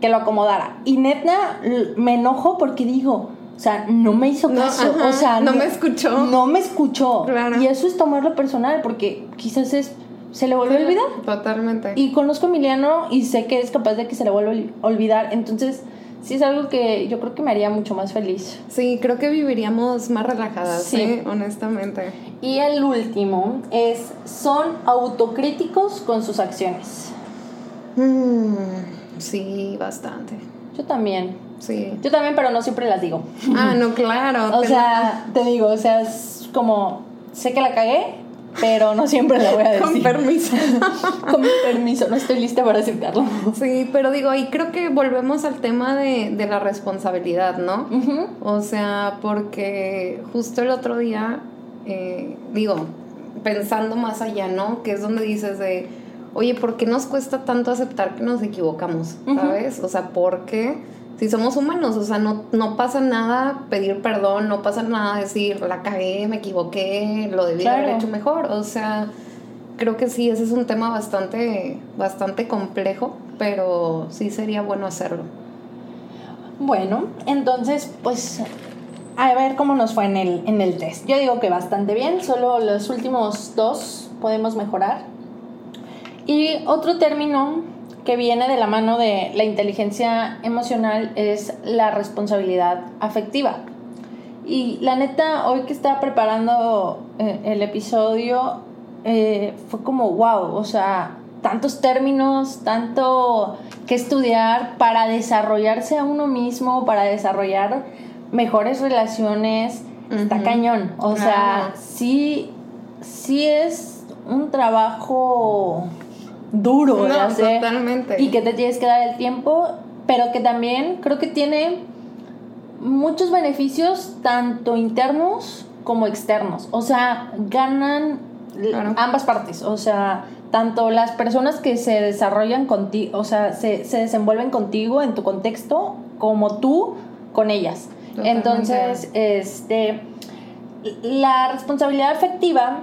que lo acomodara. Y neta, me enojo porque digo, o sea, no me hizo caso. o sea, no, me escuchó. No me escuchó. Y eso es tomarlo personal, porque quizás es. ¿Se le vuelve a olvidar? Totalmente. Y conozco a Emiliano y sé que es capaz de que se le vuelva a olvidar. Entonces, sí es algo que yo creo que me haría mucho más feliz. Sí, creo que viviríamos más relajadas, sí. ¿eh? honestamente. Y el último es, son autocríticos con sus acciones. Mm, sí, bastante. Yo también. Sí. Yo también, pero no siempre las digo. Ah, no, claro. (laughs) o sea, te digo, o sea, es como, sé que la cagué, pero no siempre la voy a (laughs) decir. Con permiso. (laughs) Con permiso, no estoy lista para aceptarlo. Sí, pero digo, ahí creo que volvemos al tema de, de la responsabilidad, ¿no? O sea, porque justo el otro día, eh, digo, pensando más allá, ¿no? Que es donde dices de, oye, ¿por qué nos cuesta tanto aceptar que nos equivocamos? ¿Sabes? O sea, ¿por qué? Si somos humanos, o sea, no, no pasa nada pedir perdón, no pasa nada decir, la cagué, me equivoqué, lo debí haber hecho mejor, o sea, creo que sí, ese es un tema bastante, bastante complejo, pero sí sería bueno hacerlo. Bueno, entonces, pues, a ver cómo nos fue en el, en el test. Yo digo que bastante bien, solo los últimos dos podemos mejorar. Y otro término que viene de la mano de la inteligencia emocional es la responsabilidad afectiva. Y la neta, hoy que estaba preparando eh, el episodio, eh, fue como, wow, o sea, tantos términos, tanto que estudiar para desarrollarse a uno mismo, para desarrollar mejores relaciones, está cañón. O sea, sí, sí es un trabajo duro de hacer. Totalmente. Y que te tienes que dar el tiempo, pero que también creo que tiene muchos beneficios, tanto internos como externos. O sea, ganan ambas partes. O sea, tanto las personas que se desarrollan contigo, o sea, se, se, desenvuelven contigo en tu contexto, como tú con ellas. Entonces, este, la responsabilidad afectiva,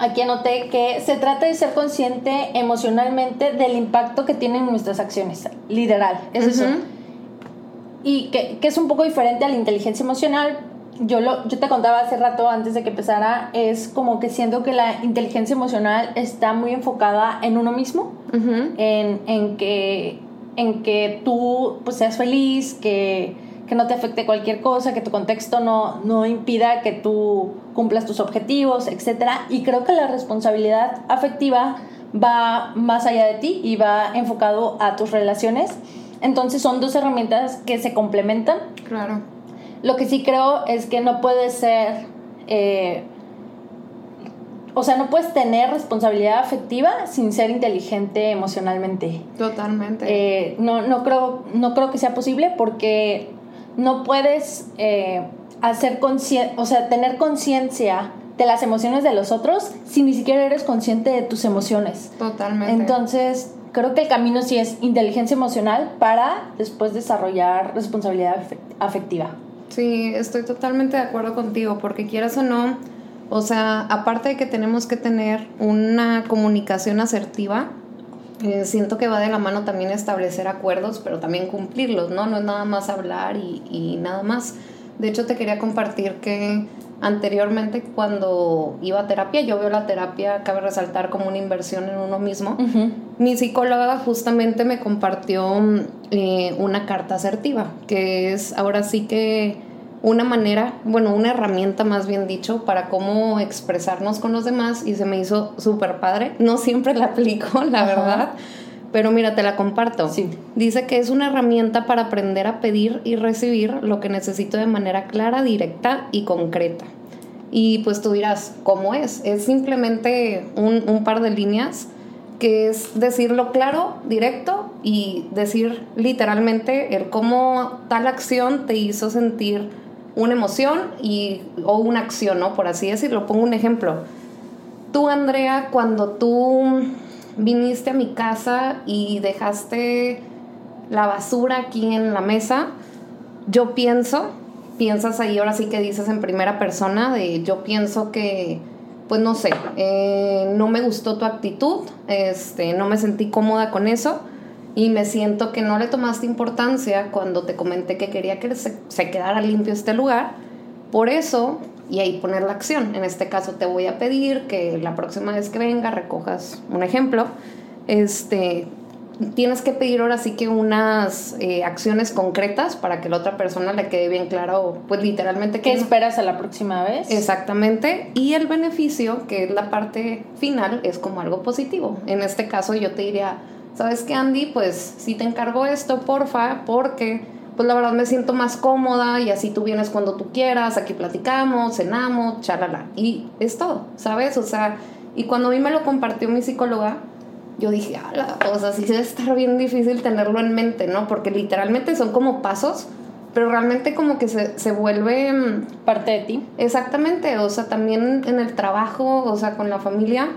aquí anoté que se trata de ser consciente emocionalmente del impacto que tienen nuestras acciones, literal, es eso. Y que, que es un poco diferente a la inteligencia emocional, yo, lo, yo te contaba hace rato antes de que empezara, es como que siento que la inteligencia emocional está muy enfocada en uno mismo, en, en, que, en que tú pues, seas feliz, que, que, no te afecte cualquier cosa, que tu contexto no, no impida que tú cumplas tus objetivos, etc. Y creo que la responsabilidad afectiva va más allá de ti y va enfocado a tus relaciones. Entonces son dos herramientas que se complementan. Claro lo que sí creo es que no puedes ser, eh, o sea, no puedes tener responsabilidad afectiva sin ser inteligente emocionalmente. Totalmente. Eh, no, no, creo, no creo que sea posible porque no puedes eh, hacer o sea, tener conciencia de las emociones de los otros si ni siquiera eres consciente de tus emociones. Totalmente. Entonces, creo que el camino sí es inteligencia emocional para después desarrollar responsabilidad afectiva. Sí, estoy totalmente de acuerdo contigo, porque quieras o no, o sea, aparte de que tenemos que tener una comunicación asertiva, eh, siento que va de la mano también establecer acuerdos, pero también cumplirlos, ¿no? No es nada más hablar y, y nada más. De hecho, te quería compartir que anteriormente cuando iba a terapia, yo veo la terapia, cabe resaltar, como una inversión en uno mismo. Mi psicóloga justamente me compartió eh, una carta asertiva, que es ahora sí que una manera, bueno, una herramienta más bien dicho, para cómo expresarnos con los demás y se me hizo súper padre. No siempre la aplico, (laughs) la verdad pero mira, te la comparto. Sí. Dice que es una herramienta para aprender a pedir y recibir lo que necesito de manera clara, directa y concreta. Y pues tú dirás, ¿cómo es? Es simplemente un, un par de líneas que es decirlo claro, directo y decir literalmente el cómo tal acción te hizo sentir una emoción y, o una acción, ¿no? Por así decirlo. Pongo un ejemplo. Tú, Andrea, cuando tú viniste a mi casa y dejaste la basura aquí en la mesa, yo pienso, piensas ahí ahora sí que dices en primera persona, de yo pienso que, pues no sé, eh, no me gustó tu actitud, este, no me sentí cómoda con eso y me siento que no le tomaste importancia cuando te comenté que quería que se, se quedara limpio este lugar. Por eso y ahí poner la acción. En este caso te voy a pedir que la próxima vez que venga recojas un ejemplo. Este, tienes que pedir ahora sí que unas eh, acciones concretas para que la otra persona le quede bien claro, pues literalmente ¿Qué esperas a la próxima vez? Exactamente. Y el beneficio, que es la parte final, es como algo positivo. En este caso yo te diría, ¿sabes qué, Andy? Pues si te encargo esto, porfa, porque pues la verdad me siento más cómoda y así tú vienes cuando tú quieras, aquí platicamos, cenamos, chalala. Y es todo, ¿sabes? O sea, y cuando a mí me lo compartió mi psicóloga, yo dije, ala, o sea, sí debe estar bien difícil tenerlo en mente, ¿no? Porque literalmente son como pasos, pero realmente como que se, se vuelve... Mm, Parte de ti. Exactamente, o sea, también en el trabajo, o sea, con la familia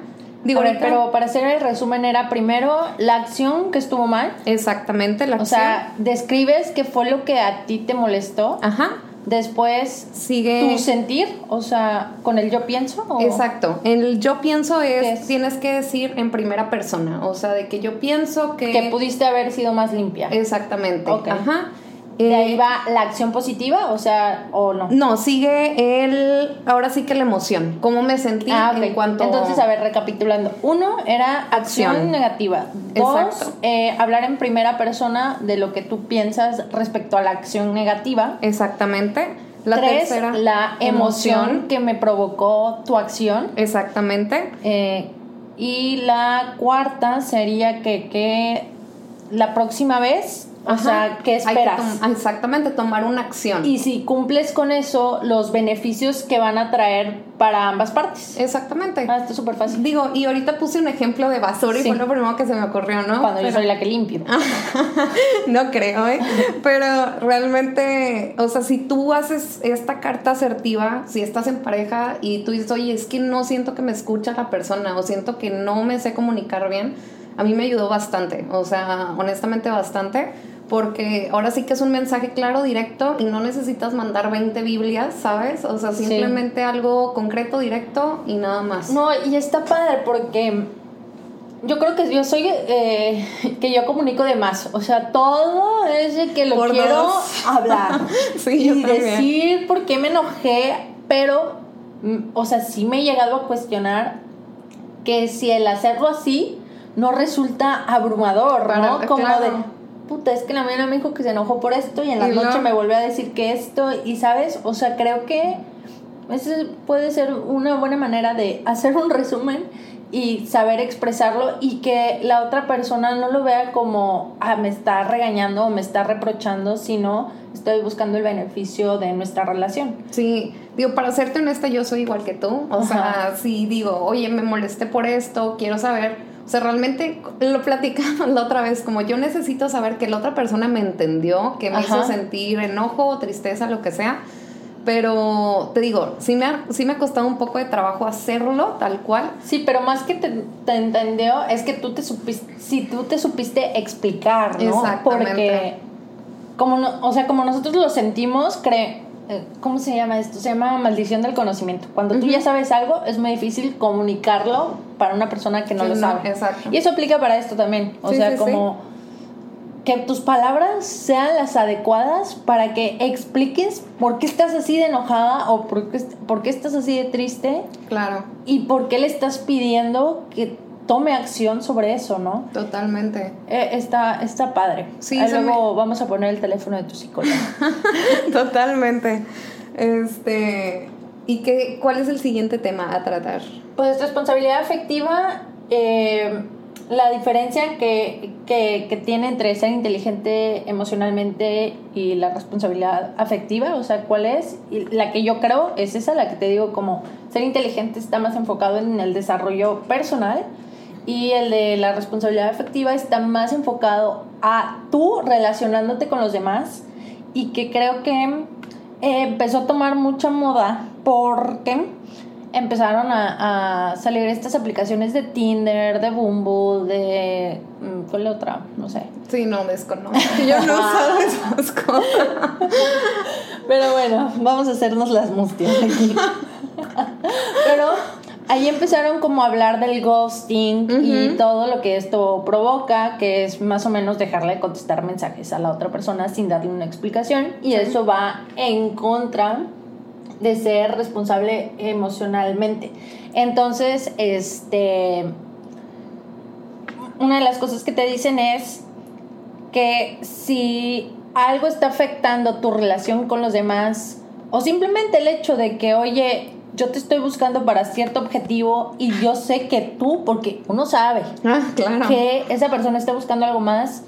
Digo, pero para hacer el resumen era primero la acción que estuvo mal. Exactamente, la acción. O sea, describes qué fue lo que a ti te molestó. Ajá. Después sigue tu sentir, o sea, con el yo pienso. Exacto. El yo pienso es, tienes que decir en primera persona, o sea, de que yo pienso que que pudiste haber sido más limpia. Exactamente. Ajá. ¿De ahí va la acción positiva? O sea, ¿o no? No, sigue el. Ahora sí que la emoción. ¿Cómo me sentí Ah, ok. en cuanto. Entonces, a ver, recapitulando. Uno era acción, Acción. negativa. Dos, eh, hablar en primera persona de lo que tú piensas respecto a la acción negativa. Exactamente. La Tres, tercera. la emoción, que me provocó tu acción. Exactamente. Eh, y la cuarta sería que, que la próxima vez, o sea, ¿qué Hay que esperas? tom- exactamente, tomar una acción. Y si cumples con eso, los beneficios que van a traer para ambas partes. Exactamente. Ah, esto es súper fácil. Digo, y ahorita puse un ejemplo de basura y fue lo primero que se me ocurrió, ¿no? Cuando yo soy la que limpio. (laughs) no creo, ¿eh? Pero realmente, o sea, si tú haces esta carta asertiva, si estás en pareja y tú dices, oye, es que no siento que me escucha la persona o siento que no me sé comunicar bien, a mí me ayudó bastante, o sea, honestamente bastante, porque ahora sí que es un mensaje claro, directo y no necesitas mandar 20 Biblias, ¿sabes? O sea, Sí. simplemente algo concreto, directo y nada más. No, y está padre porque yo creo que yo soy eh, que yo comunico de más. O sea, todo es de que lo Por quiero dos. hablar. (laughs) Sí, y decir por qué me enojé, pero, mm, o sea, sí me he llegado a cuestionar que si el hacerlo así no resulta abrumador, ¿no? Como claro. de, puta, es que la mía me dijo que se enojó por esto y en la Y noche me volvió a decir que esto, y sabes, o sea, creo que esa puede ser una buena manera de hacer un resumen y saber expresarlo y que la otra persona no lo vea como, ah, me está regañando o me está reprochando, sino estoy buscando el beneficio de nuestra relación. Sí, digo, para serte honesta, yo soy igual que tú. O Ajá. sea, si digo, oye, me molesté por esto, quiero saber. O sea, realmente lo platicamos la otra vez, como yo necesito saber que la otra persona me entendió, que me Ajá. hizo sentir enojo, tristeza, lo que sea. Pero te digo, sí me, ha, sí me ha costado un poco de trabajo hacerlo tal cual. Sí, pero más que te, te entendió, es que tú te supiste, si tú te supiste explicar, ¿no? Exactamente. Porque, como no, o sea, como nosotros lo sentimos, cree, eh, ¿cómo se llama esto? Se llama maldición del conocimiento. Cuando tú ya sabes algo, es muy difícil comunicarlo para una persona que no Sí, lo no, sabe. exacto. Y eso aplica para esto también. O Sí, sea, sí, como que tus palabras sean las adecuadas para que expliques por qué estás así de enojada o por qué, por qué estás así de triste Claro, ¿Y por qué le estás pidiendo que tome acción sobre eso, no? totalmente. Eh, está, está padre. Sí, Ahí luego vamos a poner el teléfono de tu psicólogo. (laughs) Totalmente. Este. ¿Y qué, cuál es el siguiente tema a tratar? Pues responsabilidad afectiva, eh, la diferencia que, que, que tiene entre ser inteligente emocionalmente y la responsabilidad afectiva, o sea, ¿cuál es? Y la que yo creo es esa, la que te digo como ser inteligente está más enfocado en el desarrollo personal y el de la responsabilidad afectiva está más enfocado a tú relacionándote con los demás y que creo que eh, empezó a tomar mucha moda porque empezaron a, a salir estas aplicaciones de Tinder, de Bumble, de... mm, ¿Cuál es la otra? No sé. Sí, no, desconozco. Yo no usado esas cosas. Pero bueno, vamos a hacernos las mustias aquí. (laughs) Pero ahí empezaron como a hablar del ghosting y todo lo que esto provoca, que es más o menos dejarle de contestar mensajes a la otra persona sin darle una explicación. Y eso va en contra de ser responsable emocionalmente. Entonces, este una de las cosas que te dicen es que si algo está afectando tu relación con los demás o simplemente el hecho de que, oye, yo te estoy buscando para cierto objetivo y yo sé que tú, porque uno sabe Ah, claro. que esa persona está buscando algo más,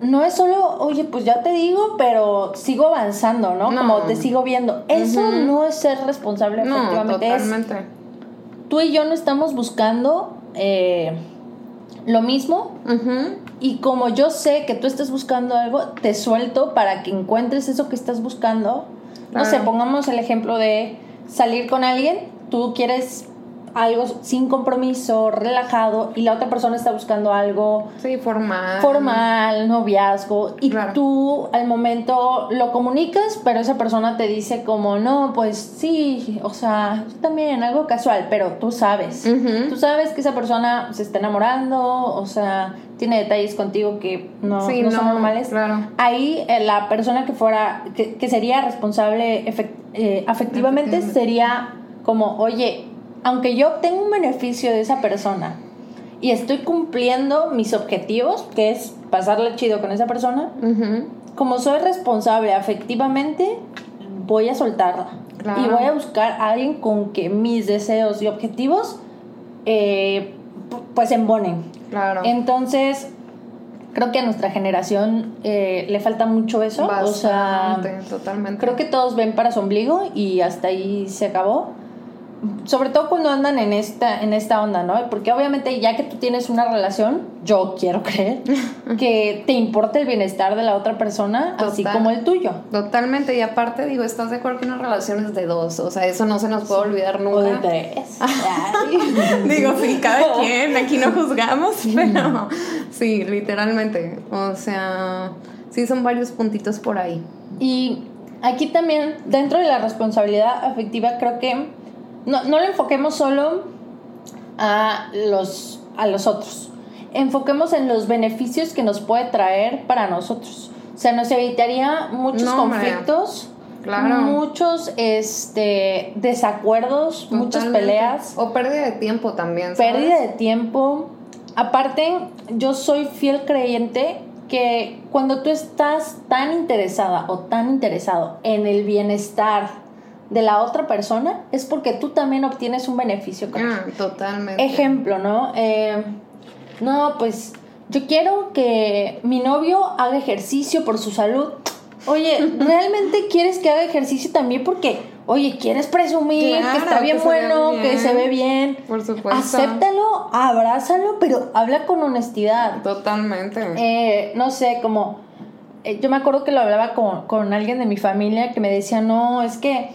no es solo, oye, pues ya te digo, pero sigo avanzando, ¿no? No. Como te sigo viendo. Eso no es ser responsable, No, efectivamente. Es totalmente. tú y yo no estamos buscando eh, lo mismo y como yo sé que tú estás buscando algo, te suelto para que encuentres eso que estás buscando. No sé, pongamos el ejemplo de salir con alguien, tú quieres algo sin compromiso, relajado, y la otra persona está buscando algo Sí, formal. formal, noviazgo, y Claro. tú al momento lo comunicas, pero esa persona te dice como, no, pues sí, o sea, también, algo casual, pero tú sabes. Tú sabes que esa persona se está enamorando, o sea, tiene detalles contigo que no, Sí, no son no, normales. claro. Ahí eh, la persona que fuera, que, que sería responsable eh, afectivamente sería como, oye, aunque yo obtenga un beneficio de esa persona y estoy cumpliendo mis objetivos, que es pasarle chido con esa persona, como soy responsable afectivamente, voy a soltarla. Claro. Y voy a buscar a alguien con que mis deseos y objetivos eh, pu- pues embonen. Claro. Entonces, creo que a nuestra generación eh, le falta mucho eso. O sea, Bastante, totalmente. creo que todos ven para su ombligo y hasta ahí se acabó. Sobre todo cuando andan en esta, en esta onda, ¿no? Porque obviamente ya que tú tienes una relación, yo quiero creer (laughs) que te importa el bienestar de la otra persona, así como el tuyo. Totalmente, y aparte digo, estás de acuerdo que una relación es de dos, o sea, eso no se nos puede olvidar nunca. O de tres. (laughs) Digo, sí, cada (laughs) quien, aquí no juzgamos, pero sí, literalmente. O sea, sí son varios puntitos por ahí. Y aquí también, dentro de la responsabilidad afectiva, creo que no, no lo enfoquemos solo a los, a los otros. Enfoquemos en los beneficios que nos puede traer para nosotros. O sea, nos evitaría muchos No, conflictos, Claro. muchos este, desacuerdos, muchas peleas O pérdida de tiempo también. ¿sabes? pérdida de tiempo. Aparte, yo soy fiel creyente que cuando tú estás tan interesada o tan interesado en el bienestar de la otra persona, es porque tú también obtienes un beneficio con Ah, totalmente. Ejemplo, ¿no? Eh, no, pues yo quiero que mi novio haga ejercicio por su salud. Oye, (laughs) ¿realmente quieres que haga ejercicio también porque, oye, quieres presumir Claro, que está bien que bueno, que se ve bien? Por supuesto. Acéptalo, abrázalo, pero habla con honestidad. Totalmente. Eh, no sé, como eh, yo me acuerdo que lo hablaba con, con alguien de mi familia que me decía, no, es que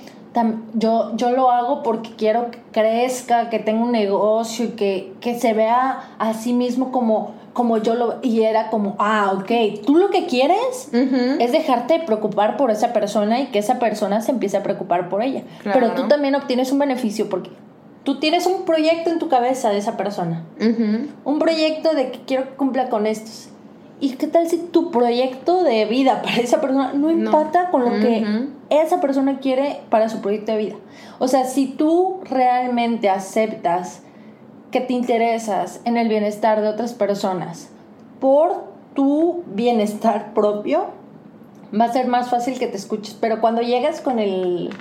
yo, yo lo hago porque quiero que crezca, que tenga un negocio y que, que se vea a sí mismo como, como yo lo... Y era como, ah, ok, tú lo que quieres es dejarte preocupar por esa persona y que esa persona se empiece a preocupar por ella. Claro. Pero tú también obtienes un beneficio porque tú tienes un proyecto en tu cabeza de esa persona un proyecto de que quiero que cumpla con estos. ¿Y qué tal si tu proyecto de vida para esa persona no empata con lo que esa persona quiere para su proyecto de vida? O sea, si tú realmente aceptas que te interesas en el bienestar de otras personas por tu bienestar propio, va a ser más fácil que te escuches. Pero cuando llegas con el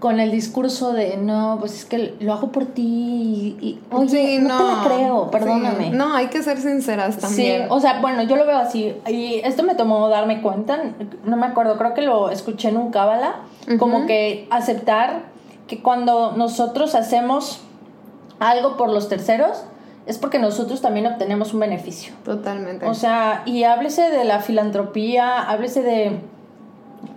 con el discurso de no, pues es que lo hago por ti y, y, oye, Sí, no, te la creo, perdóname. Sí. No, hay que ser sinceras Sí, también. o sea, bueno, yo lo veo así. Y esto me tomó darme cuenta, no me acuerdo, creo que lo escuché en un cábala, como que aceptar que cuando nosotros hacemos algo por los terceros, es porque nosotros también obtenemos un beneficio. Totalmente. O sea, y háblese de la filantropía, háblese de,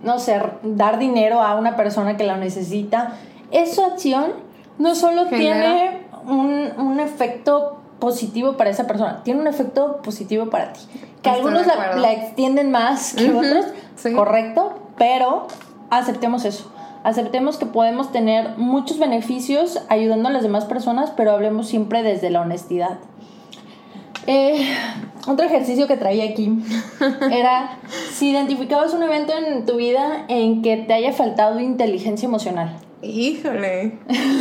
no sé, dar dinero a una persona que la necesita. Esa acción no solo Genera- tiene un, un efecto positivo para esa persona, tiene un efecto positivo para ti. Que Estoy algunos la, extienden más que otros, sí. correcto, pero aceptemos eso. Aceptemos que podemos tener muchos beneficios ayudando a las demás personas, pero hablemos siempre desde la honestidad. Eh, otro ejercicio que traía aquí (laughs) era si identificabas un evento en tu vida en que te haya faltado inteligencia emocional Híjole.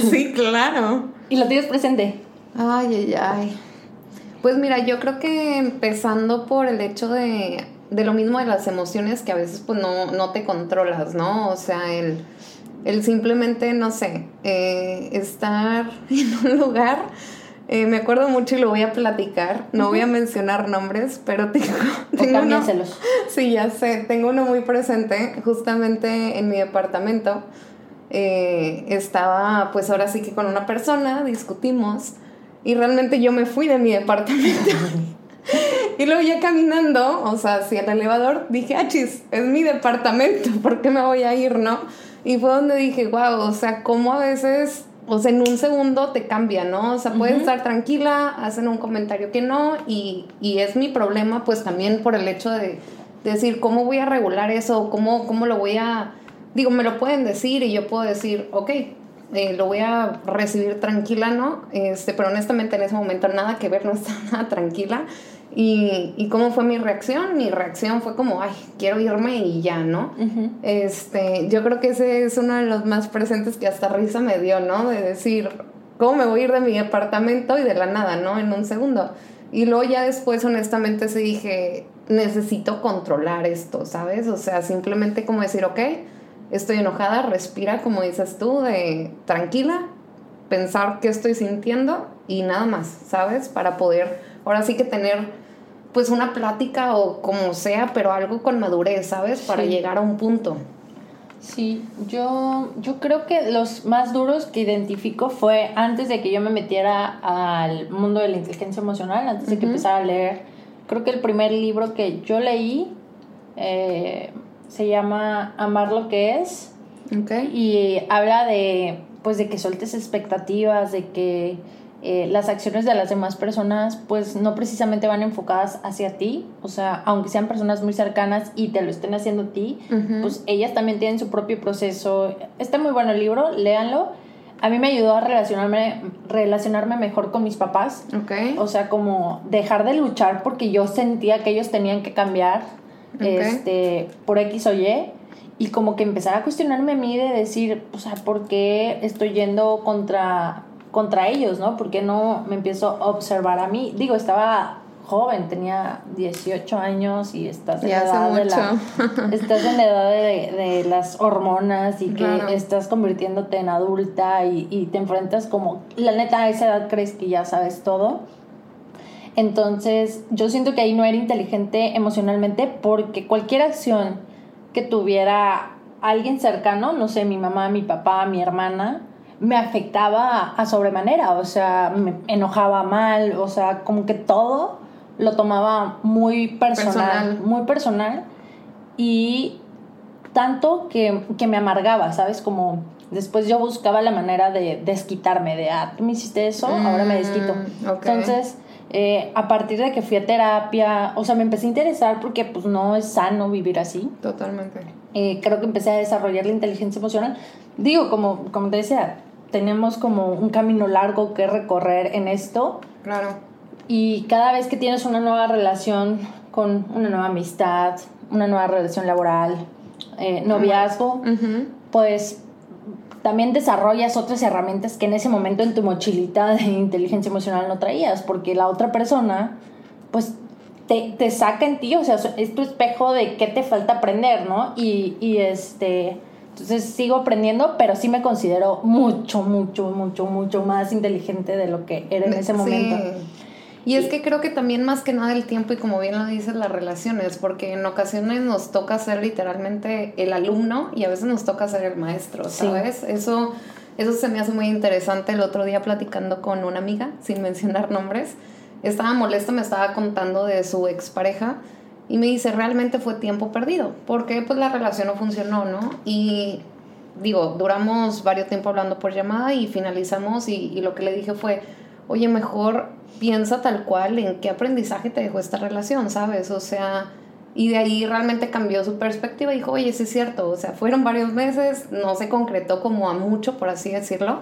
Sí, (laughs) claro. y lo tienes presente. Ay, ay, ay. Pues mira, yo creo que empezando por el hecho de, de lo mismo de las emociones que a veces pues no, no te controlas, ¿no? O sea, el, el simplemente, no sé, eh, estar (laughs) en un lugar, eh, me acuerdo mucho y lo voy a platicar, no voy a mencionar nombres, pero tengo, (laughs) O tengo uno, cámbienselos. Sí, ya sé, tengo uno muy presente, justamente en mi departamento. eh, estaba, pues ahora sí que con una persona, discutimos, y realmente yo me fui de mi departamento. (laughs) y luego ya caminando, o sea, hacia el elevador, dije, ah, chis, es mi departamento, ¿por qué me voy a ir, no? Y fue donde dije, wow, o sea, cómo a veces o sea, en un segundo te cambia, ¿no? O sea, puedes estar tranquila, hacen un comentario que no, y, y, es mi problema, pues también por el hecho de, decir, ¿cómo voy a regular eso? ¿Cómo, ¿Cómo lo voy a...? Digo, me lo pueden decir y yo puedo decir, ok, eh, lo voy a recibir tranquila, ¿no? Este, pero honestamente en ese momento nada que ver, (laughs) no estaba nada tranquila. Y, y, cómo fue mi reacción? Mi reacción fue como, ay, quiero irme y ya, ¿no? este, yo creo que ese es uno de los más presentes que hasta risa me dio, ¿no? De decir, ¿cómo me voy a ir de mi apartamento y de la nada, ¿no? En un segundo. Y luego ya después, honestamente, se dije, necesito controlar esto, ¿sabes? O sea, simplemente como decir, ok, estoy enojada, respira, como dices tú, de tranquila, pensar qué estoy sintiendo y nada más, ¿sabes? Para poder, ahora sí que tener pues una plática o como sea, pero algo con madurez, ¿sabes? Para llegar a un punto. Sí, yo, yo creo que los más duros que identifico fue antes de que yo me metiera al mundo de la inteligencia emocional, antes de que empezara a leer. Creo que el primer libro que yo leí eh, se llama Amar lo que es. Okay. Y habla de, pues, de que sueltes expectativas, de que eh, las acciones de las demás personas pues no precisamente van enfocadas hacia ti, o sea, aunque sean personas muy cercanas y te lo estén haciendo a ti, pues ellas también tienen su propio proceso. Está muy bueno el libro, léanlo. A mí me ayudó a relacionarme, relacionarme mejor con mis papás. Okay. O sea, como dejar de luchar porque yo sentía que ellos tenían que cambiar este, por X o Y. Y como que empezar a cuestionarme a mí de decir, o sea, ¿por qué estoy yendo contra contra ellos, ¿no? Porque no me empiezo a observar a mí. Digo, estaba joven, tenía 18 años y (laughs) estás en la edad de la, estás en la edad de, las hormonas y que estás convirtiéndote en adulta y, y, te enfrentas como, la neta, a esa edad crees que ya sabes todo. Entonces, yo siento que ahí no era inteligente emocionalmente porque cualquier acción que tuviera alguien cercano, no sé, mi mamá, mi papá, mi hermana, me afectaba a sobremanera, o sea, me enojaba mal, o sea, como que todo lo tomaba muy personal, muy personal y tanto que, me amargaba, ¿sabes? Como después yo buscaba la manera de desquitarme, de, ah, tú me hiciste eso, ahora me desquito. Mm, Entonces, eh, a partir de que fui a terapia, o sea, me empecé a interesar porque pues no es sano vivir así. Totalmente. Eh, creo que empecé a desarrollar la inteligencia emocional. Digo, como, como te decía, tenemos como un camino largo que recorrer en esto. Claro. Y cada vez que tienes una nueva relación con una nueva amistad, una nueva relación laboral, eh, noviazgo, pues también desarrollas otras herramientas que en ese momento en tu mochilita de inteligencia emocional no traías, porque la otra persona, pues te, te saca en ti, o sea, es tu espejo de qué te falta aprender, ¿no? Y, y este entonces sigo aprendiendo, pero sí me considero mucho, mucho, mucho, mucho más inteligente de lo que era en ese momento. Y es que creo que también más que nada el tiempo y como bien lo dices las relaciones, porque en ocasiones nos toca ser literalmente el alumno y a veces nos toca ser el maestro, ¿sabes? Eso, eso se me hace muy interesante. El otro día platicando con una amiga, sin (laughs) mencionar nombres, estaba molesta, me estaba contando de su expareja y me dice, realmente fue tiempo perdido, porque pues la relación no funcionó, ¿no? Y digo, duramos varios tiempo hablando por llamada y finalizamos y, y, lo que le dije fue, oye, mejor piensa tal cual en qué aprendizaje te dejó esta relación, ¿sabes? O sea, y de ahí realmente cambió su perspectiva y dijo, oye, sí es cierto, o sea, fueron varios meses, no se concretó como a mucho, por así decirlo,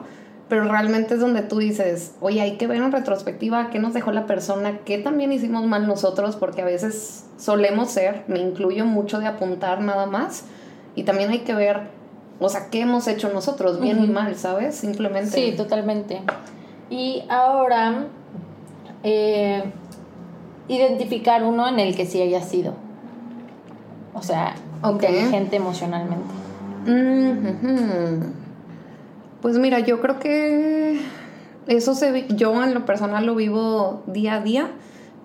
pero realmente es donde tú dices, oye, hay que ver en retrospectiva qué nos dejó la persona, qué también hicimos mal nosotros, porque a veces solemos ser, me incluyo mucho de apuntar nada más, y también hay que ver, o sea, qué hemos hecho nosotros, bien y mal, ¿sabes? Simplemente. Sí, totalmente. Y ahora, eh, identificar uno en el que sí haya sido, o sea, inteligente emocionalmente. Pues mira, yo creo que eso se yo en lo personal lo vivo día a día,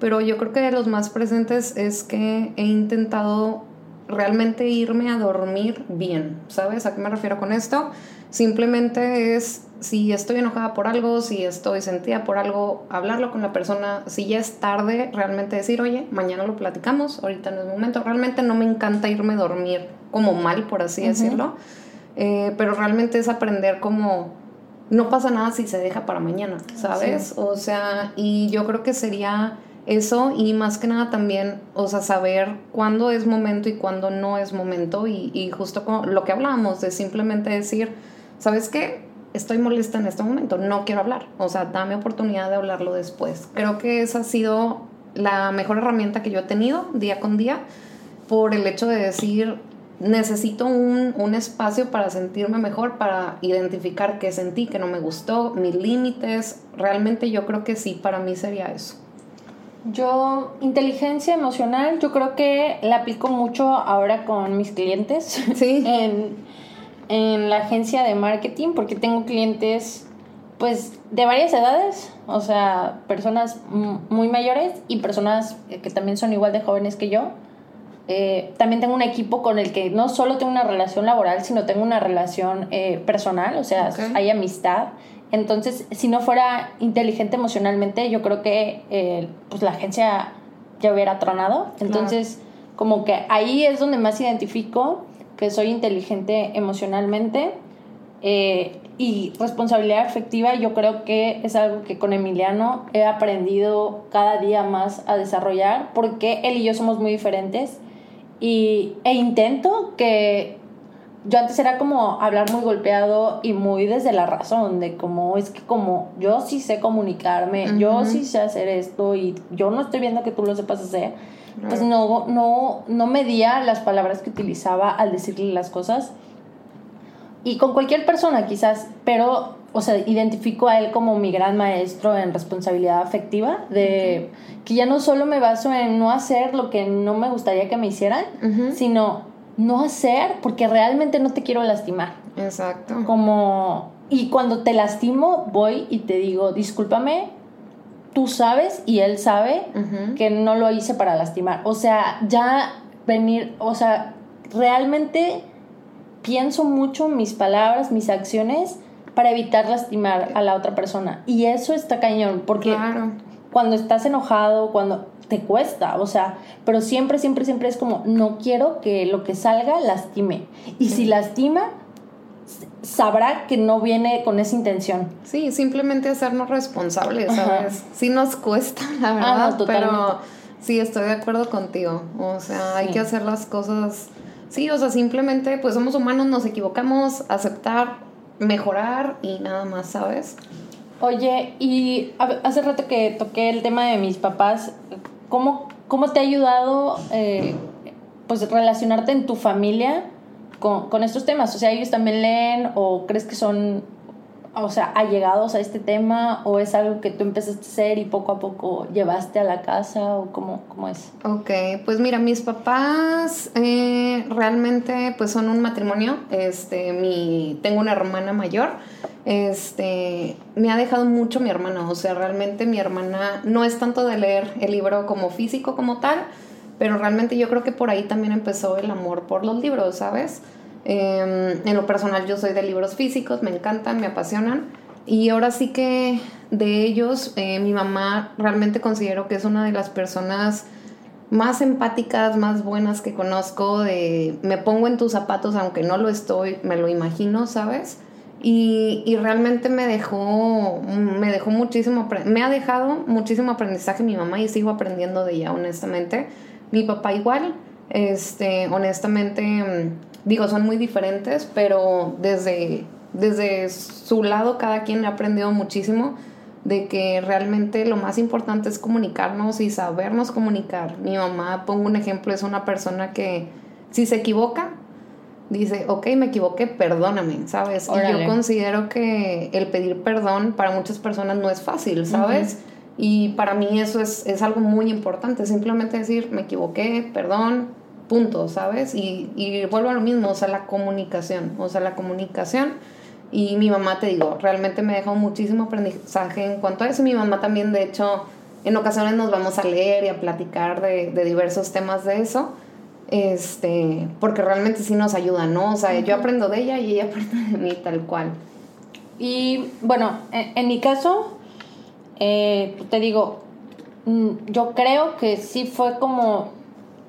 pero yo creo que de los más presentes es que he intentado realmente irme a dormir bien, ¿sabes? ¿A qué me refiero con esto? Simplemente es si estoy enojada por algo, si estoy sentida por algo, hablarlo con la persona, si ya es tarde, realmente decir, oye, mañana lo platicamos, ahorita no es momento. Realmente no me encanta irme a dormir como mal, por así decirlo eh, pero realmente es aprender como no pasa nada si se deja para mañana, ¿sabes? O sea, y yo creo que sería eso y más que nada también, o sea, saber cuándo es momento y cuándo no es momento y, y justo con lo que hablábamos de simplemente decir, ¿sabes qué? Estoy molesta en este momento, no quiero hablar, o sea, dame oportunidad de hablarlo después. Creo que esa ha sido la mejor herramienta que yo he tenido día con día por el hecho de decir, necesito un, un, espacio para sentirme mejor, para identificar qué sentí, qué no me gustó, mis límites. Realmente yo creo que sí, para mí sería eso. Yo, inteligencia emocional, yo creo que la aplico mucho ahora con mis clientes. (laughs) Sí. en, en la agencia de marketing, porque tengo clientes, pues, de varias edades, o sea, personas muy mayores y personas que también son igual de jóvenes que yo. Eh, también tengo un equipo con el que no solo tengo una relación laboral, sino tengo una relación eh, personal, o sea, Ok. hay amistad. Entonces, si no fuera inteligente emocionalmente, yo creo que eh, pues la agencia ya hubiera tronado. Entonces, como que ahí es donde más identifico que soy inteligente emocionalmente. eh, y responsabilidad afectiva, yo creo que es algo que con Emiliano he aprendido cada día más a desarrollar, porque él y yo somos muy diferentes. Y, e intento que yo antes era como hablar muy golpeado y muy desde la razón, de como es que como yo sí sé comunicarme, yo sí sé hacer esto y yo no estoy viendo que tú lo sepas hacer, pues no, no, no medía las palabras que utilizaba al decirle las cosas. Y con cualquier persona quizás, pero, o sea, identifico a él como mi gran maestro en responsabilidad afectiva, de que ya no solo me baso en no hacer lo que no me gustaría que me hicieran, sino no hacer porque realmente no te quiero lastimar. Exacto. Como, y cuando te lastimo, voy y te digo, discúlpame, tú sabes y él sabe que no lo hice para lastimar. O sea, ya venir, o sea, realmente pienso mucho mis palabras, mis acciones para evitar lastimar a la otra persona. Y eso está cañón, porque Claro. cuando estás enojado, cuando te cuesta, o sea, pero siempre, siempre, siempre es como, no quiero que lo que salga lastime. Y si lastima, sabrá que no viene con esa intención. Sí, simplemente hacernos responsables, Ajá. ¿sabes? Sí nos cuesta, (laughs) la Ah, verdad, no, pero sí estoy de acuerdo contigo. O sea, hay Sí. que hacer las cosas. Sí, o sea, simplemente, pues somos humanos, nos equivocamos, aceptar, mejorar y nada más, ¿sabes? Oye, y hace rato que toqué el tema de mis papás, ¿cómo, cómo te ha ayudado eh, pues relacionarte en tu familia con, con estos temas? O sea, ¿ellos también leen o crees que son, o sea, allegados a este tema o es algo que tú empezaste a hacer y poco a poco llevaste a la casa o cómo, cómo es? Ok, pues mira, mis papás eh, realmente pues son un matrimonio. Este, mi, tengo una hermana mayor. Este, me ha dejado mucho mi hermana. O sea, realmente mi hermana no es tanto de leer el libro como físico como tal, pero realmente yo creo que por ahí también empezó el amor por los libros, ¿sabes? Eh, en lo personal yo soy de libros físicos, me encantan, me apasionan. Y ahora sí que de ellos, eh, mi mamá realmente considero que es una de las personas más empáticas, más buenas que conozco, de me pongo en tus zapatos aunque no lo estoy, me lo imagino, ¿sabes? Y, y realmente me dejó, me dejó muchísimo, me ha dejado muchísimo aprendizaje mi mamá y sigo aprendiendo de ella, honestamente. Mi papá igual, este, honestamente, digo, son muy diferentes, pero desde, desde su lado cada quien ha aprendido muchísimo de que realmente lo más importante es comunicarnos y sabernos comunicar. Mi mamá, pongo un ejemplo, es una persona que si se equivoca, dice, ok, me equivoqué, perdóname, ¿sabes? Y yo considero que el pedir perdón para muchas personas no es fácil, ¿sabes? Y para mí eso es, es algo muy importante, simplemente decir, me equivoqué, perdón, punto, ¿sabes? Y, y vuelvo a lo mismo, o sea, la comunicación, o sea, la comunicación. Y mi mamá, te digo, realmente me dejó muchísimo aprendizaje en cuanto a eso. Mi mamá también, de hecho, en ocasiones nos vamos a leer y a platicar de, de diversos temas de eso. Este, porque realmente sí nos ayuda, ¿no? O sea, yo aprendo de ella y ella (laughs) aprende de mí tal cual. Y bueno, en, en mi caso, eh, te digo, mm, yo creo que sí fue como,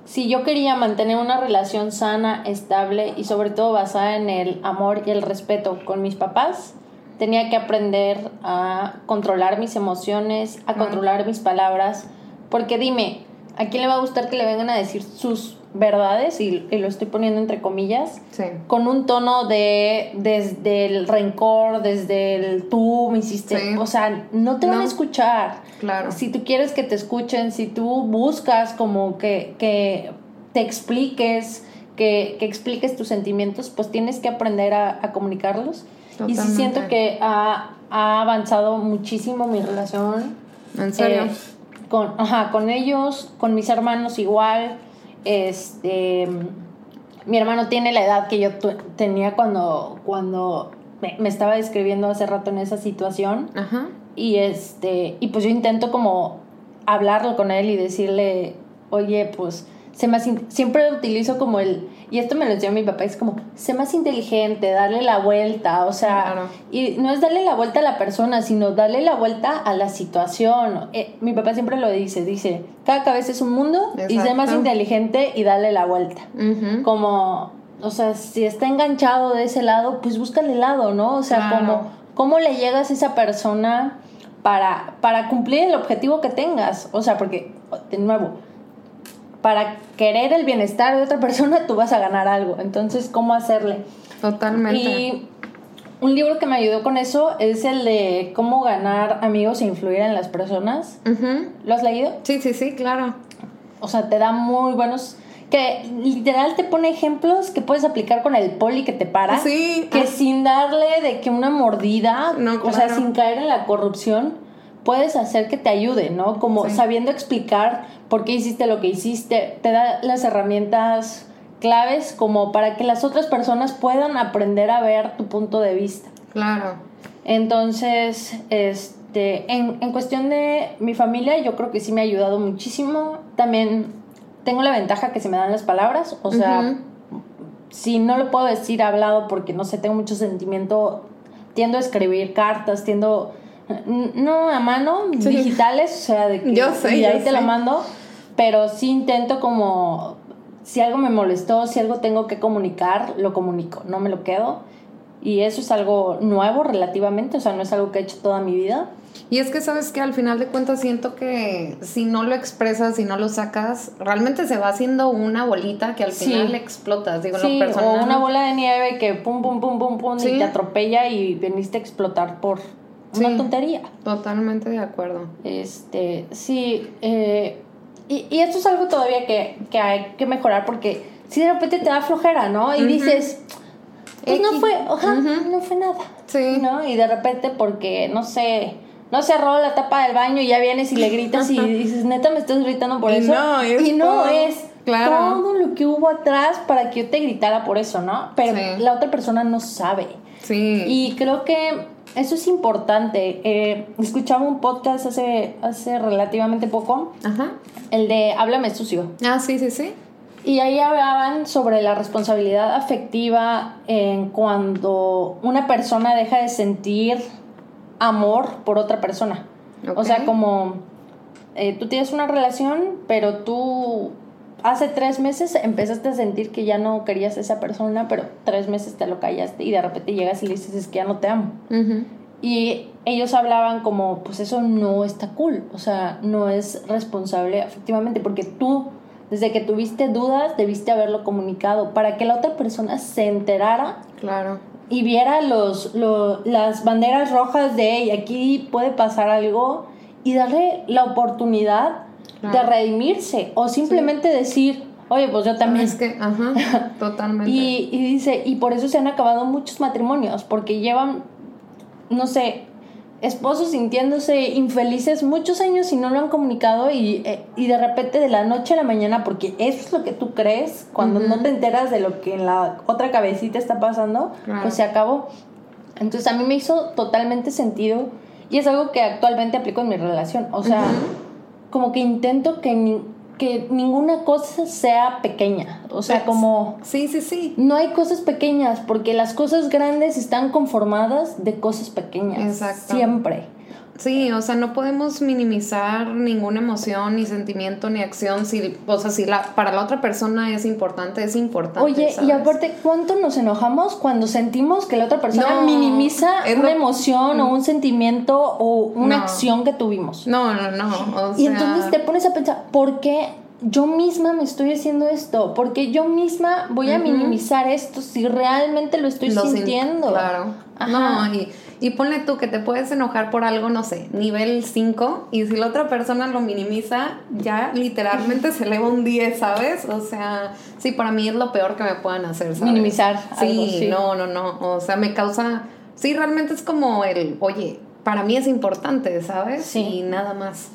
si yo quería mantener una relación sana, estable y sobre todo basada en el amor y el respeto con mis papás, tenía que aprender a controlar mis emociones, a controlar mis palabras, porque dime, ¿a quién le va a gustar que le vengan a decir sus verdades? Y, lo estoy poniendo entre comillas, con un tono de desde el rencor, desde el tú me hiciste, o sea, no te van a escuchar. Claro. Si tú quieres que te escuchen, si tú buscas como que, que te expliques, que, que, expliques tus sentimientos, pues tienes que aprender a, a comunicarlos. Y sí siento que ha, ha, avanzado muchísimo mi relación. ¿En serio? Eh, con, ajá, con ellos, con mis hermanos igual. Este, mi hermano tiene la edad que yo tenía cuando, cuando me, estaba describiendo hace rato en esa situación. Ajá. Y este, y pues yo intento como hablarlo con él y decirle, oye, pues se más siempre utilizo como el y esto me lo decía mi papá es como sé más inteligente darle la vuelta o sea y no es darle la vuelta a la persona sino darle la vuelta a la situación. Eh, mi papá siempre lo dice dice cada cabeza es un mundo y sé más inteligente y darle la vuelta como o sea si está enganchado de ese lado pues búscale el lado no o sea como cómo le llegas a esa persona para para cumplir el objetivo que tengas o sea porque de nuevo para querer el bienestar de otra persona, tú vas a ganar algo. Entonces, ¿cómo hacerle? Totalmente. Y un libro que me ayudó con eso es el de cómo ganar amigos e influir en las personas. ¿Lo has leído? Sí, sí, sí, claro. O sea, te da muy buenos que literal te pone ejemplos que puedes aplicar con el poli que te para. Sí. Que sin darle de que una mordida, o sea, sin caer en la corrupción, puedes hacer que te ayude, ¿no? Como sabiendo explicar por qué hiciste lo que hiciste, te da las herramientas claves como para que las otras personas puedan aprender a ver tu punto de vista. Claro. Entonces, este, en, en cuestión de mi familia, yo creo que sí me ha ayudado muchísimo. También tengo la ventaja que se me dan las palabras, o sea, si no lo puedo decir hablado porque no sé, tengo mucho sentimiento, tiendo a escribir cartas, tiendo no a mano, digitales, o sea, de que yo sé, y ahí te lo mando, pero sí intento como si algo me molestó, si algo tengo que comunicar, lo comunico, no me lo quedo. Y eso es algo nuevo relativamente, o sea, no es algo que he hecho toda mi vida. Y es que sabes que al final de cuentas siento que si no lo expresas, si no lo sacas, realmente se va haciendo una bolita que al final explotas, digo, sí, O una bola de nieve que pum, pum, pum, pum, pum, y te atropella y veniste a explotar por una tontería. Totalmente de acuerdo. Este, sí, eh, y, y, esto es algo todavía que, que, hay que mejorar porque si de repente te da flojera, ¿no? Y dices, pues no fue, ojalá, no fue nada. Sí. ¿No? Y de repente porque, no sé, no cerró la tapa del baño y ya vienes y le gritas y (laughs) dices, neta, me estás gritando por eso. No, es y no es claro. todo lo que hubo atrás para que yo te gritara por eso, ¿no? Pero la otra persona no sabe. Sí. Y creo que eso es importante. Eh, escuchaba un podcast hace, hace relativamente poco. Ajá. El de Háblame sucio. Ah, sí, sí, sí. Y ahí hablaban sobre la responsabilidad afectiva en cuando una persona deja de sentir amor por otra persona. O sea, como eh, tú tienes una relación, pero tú hace tres meses empezaste a sentir que ya no querías a esa persona, pero tres meses te lo callaste y de repente llegas y le dices es que ya no te amo. Y ellos hablaban como, pues eso no está cool, o sea, no es responsable efectivamente, porque tú, desde que tuviste dudas, debiste haberlo comunicado para que la otra persona se enterara. Claro. Y viera los, las banderas rojas de, y aquí puede pasar algo, y darle la oportunidad de redimirse o simplemente decir, oye, pues yo también. Es que, ajá, (laughs) totalmente. y, y dice, y por eso se han acabado muchos matrimonios, porque llevan, no sé, esposos sintiéndose infelices muchos años y no lo han comunicado y, eh, y, de repente de la noche a la mañana, porque eso es lo que tú crees, cuando no te enteras de lo que en la otra cabecita está pasando, pues se acabó. Entonces a mí me hizo totalmente sentido y es algo que actualmente aplico en mi relación. O sea, como que intento que, que ninguna cosa sea pequeña. O sea, como... Sí, sí, sí. No hay cosas pequeñas porque las cosas grandes están conformadas de cosas pequeñas. Exacto. Siempre. Sí, o sea, no podemos minimizar ninguna emoción, ni sentimiento, ni acción. Si, o sea, si la, para la otra persona es importante, es importante. Oye, y aparte, ¿cuánto nos enojamos cuando sentimos que la otra persona minimiza una emoción o un sentimiento o una acción que tuvimos? No, no, no. y entonces te pones a pensar, ¿por qué yo misma me estoy haciendo esto? ¿Por qué yo misma voy a minimizar esto si realmente lo estoy sintiendo? claro. No, y y ponle tú que te puedes enojar por algo, no sé, nivel 5, y si la otra persona lo minimiza, ya literalmente se eleva un 10, ¿sabes? O sea, sí, para mí es lo peor que me puedan hacer, ¿sabes? Minimizar. Sí, no, no, no. O sea, me causa. Sí, realmente es como el, oye, para mí es importante, ¿sabes? Sí. Y nada más.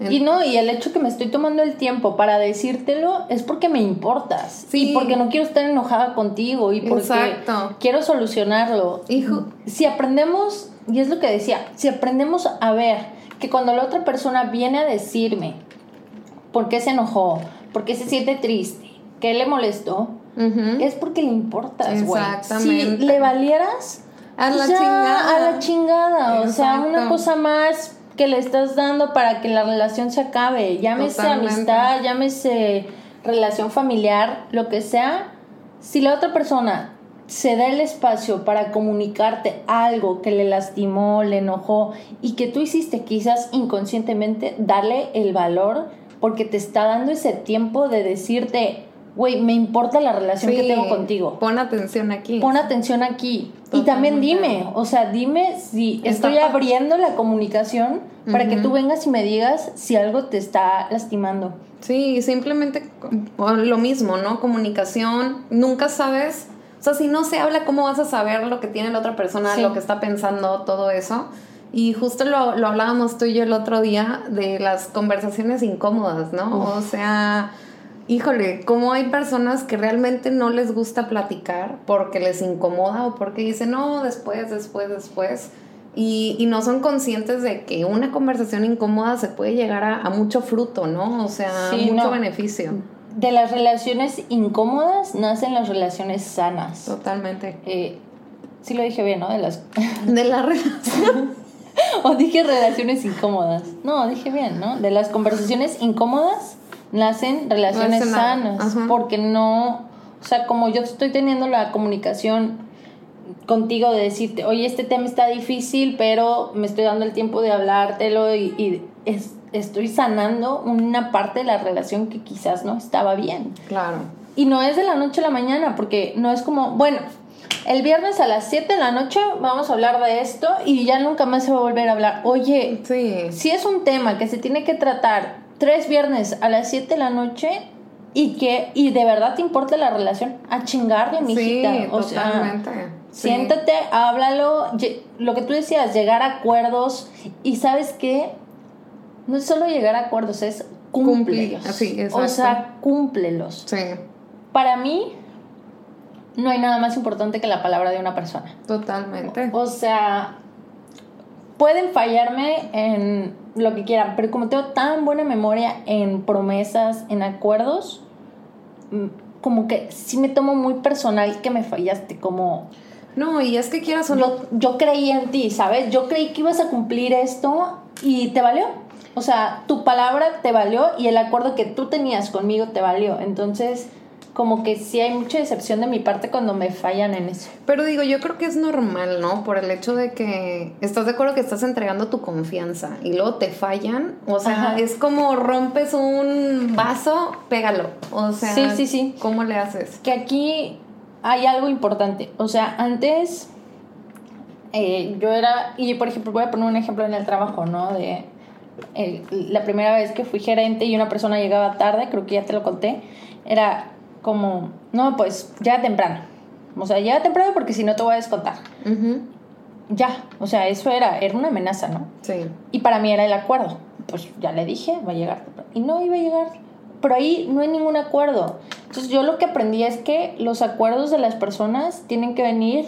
Y no, y el hecho que me estoy tomando el tiempo para decírtelo es porque me importas. Sí. Y porque no quiero estar enojada contigo y porque quiero solucionarlo. Hijo. Si aprendemos, y es lo que decía, si aprendemos a ver que cuando la otra persona viene a decirme por qué se enojó, por qué se siente triste, qué le molestó, es porque le importas, Exactamente. Si le valieras, a la chingada. A la chingada. O sea, una cosa más que le estás dando para que la relación se acabe. Llámese amistad, llámese relación familiar, lo que sea. Si la otra persona se da el espacio para comunicarte algo que le lastimó, le enojó y que tú hiciste quizás inconscientemente, darle el valor porque te está dando ese tiempo de decirte, güey, me importa la relación que tengo contigo. Pon atención aquí. Pon atención aquí. Y también dime, o sea, dime si estoy abriendo la comunicación para que tú vengas y me digas si algo te está lastimando. Sí, simplemente lo mismo, ¿no? Comunicación, nunca sabes, o sea, si no se habla, ¿cómo vas a saber lo que tiene la otra persona, lo que está pensando, todo eso? Y justo lo, lo hablábamos tú y yo el otro día de las conversaciones incómodas, ¿no? O sea híjole, cómo hay personas que realmente no les gusta platicar porque les incomoda o porque dicen, no, después, después, después. Y, y no son conscientes de que una conversación incómoda se puede llegar a, mucho fruto, ¿no? O sea, mucho beneficio. De las relaciones incómodas nacen las relaciones sanas. Totalmente. Eh, sí lo dije bien, ¿no? De las... (laughs) De la relación. (laughs) o dije relaciones incómodas. No, dije bien, ¿no? De las conversaciones incómodas nacen relaciones sanas, porque no, o sea, como yo estoy teniendo la comunicación contigo de decirte, oye, este tema está difícil, pero me estoy dando el tiempo de hablártelo y, estoy sanando una parte de la relación que quizás no estaba bien. Claro. Y no es de la noche a la mañana, porque no es como, bueno, el viernes a las 7 de la noche vamos a hablar de esto y ya nunca más se va a volver a hablar. Oye, sí. si es un tema que se tiene que tratar tres viernes a las 7 de la noche y que y de verdad te importa la relación, a chingarle, mijita. Sí, o totalmente. Sea, siéntate, háblalo, lo que tú decías, llegar a acuerdos y sabes qué, no es solo llegar a acuerdos, es cúmplelos. Sí, o sea, cúmplelos. Sí. Para mí no hay nada más importante que la palabra de una persona. Totalmente. o sea, pueden fallarme en lo que quieran, pero como tengo tan buena memoria en promesas, en acuerdos, mm, como que sí me tomo muy personal que me fallaste, como... No, y es que quieras o no... Yo, creí en ti, ¿sabes? Yo creí que ibas a cumplir esto y te valió. O sea, tu palabra te valió y el acuerdo que tú tenías conmigo te valió. Entonces, como que sí hay mucha decepción de mi parte cuando me fallan en eso. Pero digo, yo creo que es normal, ¿no? Por el hecho de que estás de acuerdo que estás entregando tu confianza y luego te fallan. O sea, es como rompes un vaso, pégalo. O sea, sí, sí, sí. ¿cómo le haces? Que aquí hay algo importante. O sea, antes eh, yo era, y por ejemplo, voy a poner un ejemplo en el trabajo, ¿no? De la primera vez que fui gerente y una persona llegaba tarde, creo que ya te lo conté, era como, no, pues ya temprano. O sea, ya temprano porque si no te voy a descontar. Ya, o sea, eso era, era una amenaza, ¿no? Sí. Y para mí era el acuerdo. Pues ya le dije, va a llegar. Y no iba a llegar. Pero ahí no hay ningún acuerdo. Entonces yo lo que aprendí es que los acuerdos de las personas tienen que venir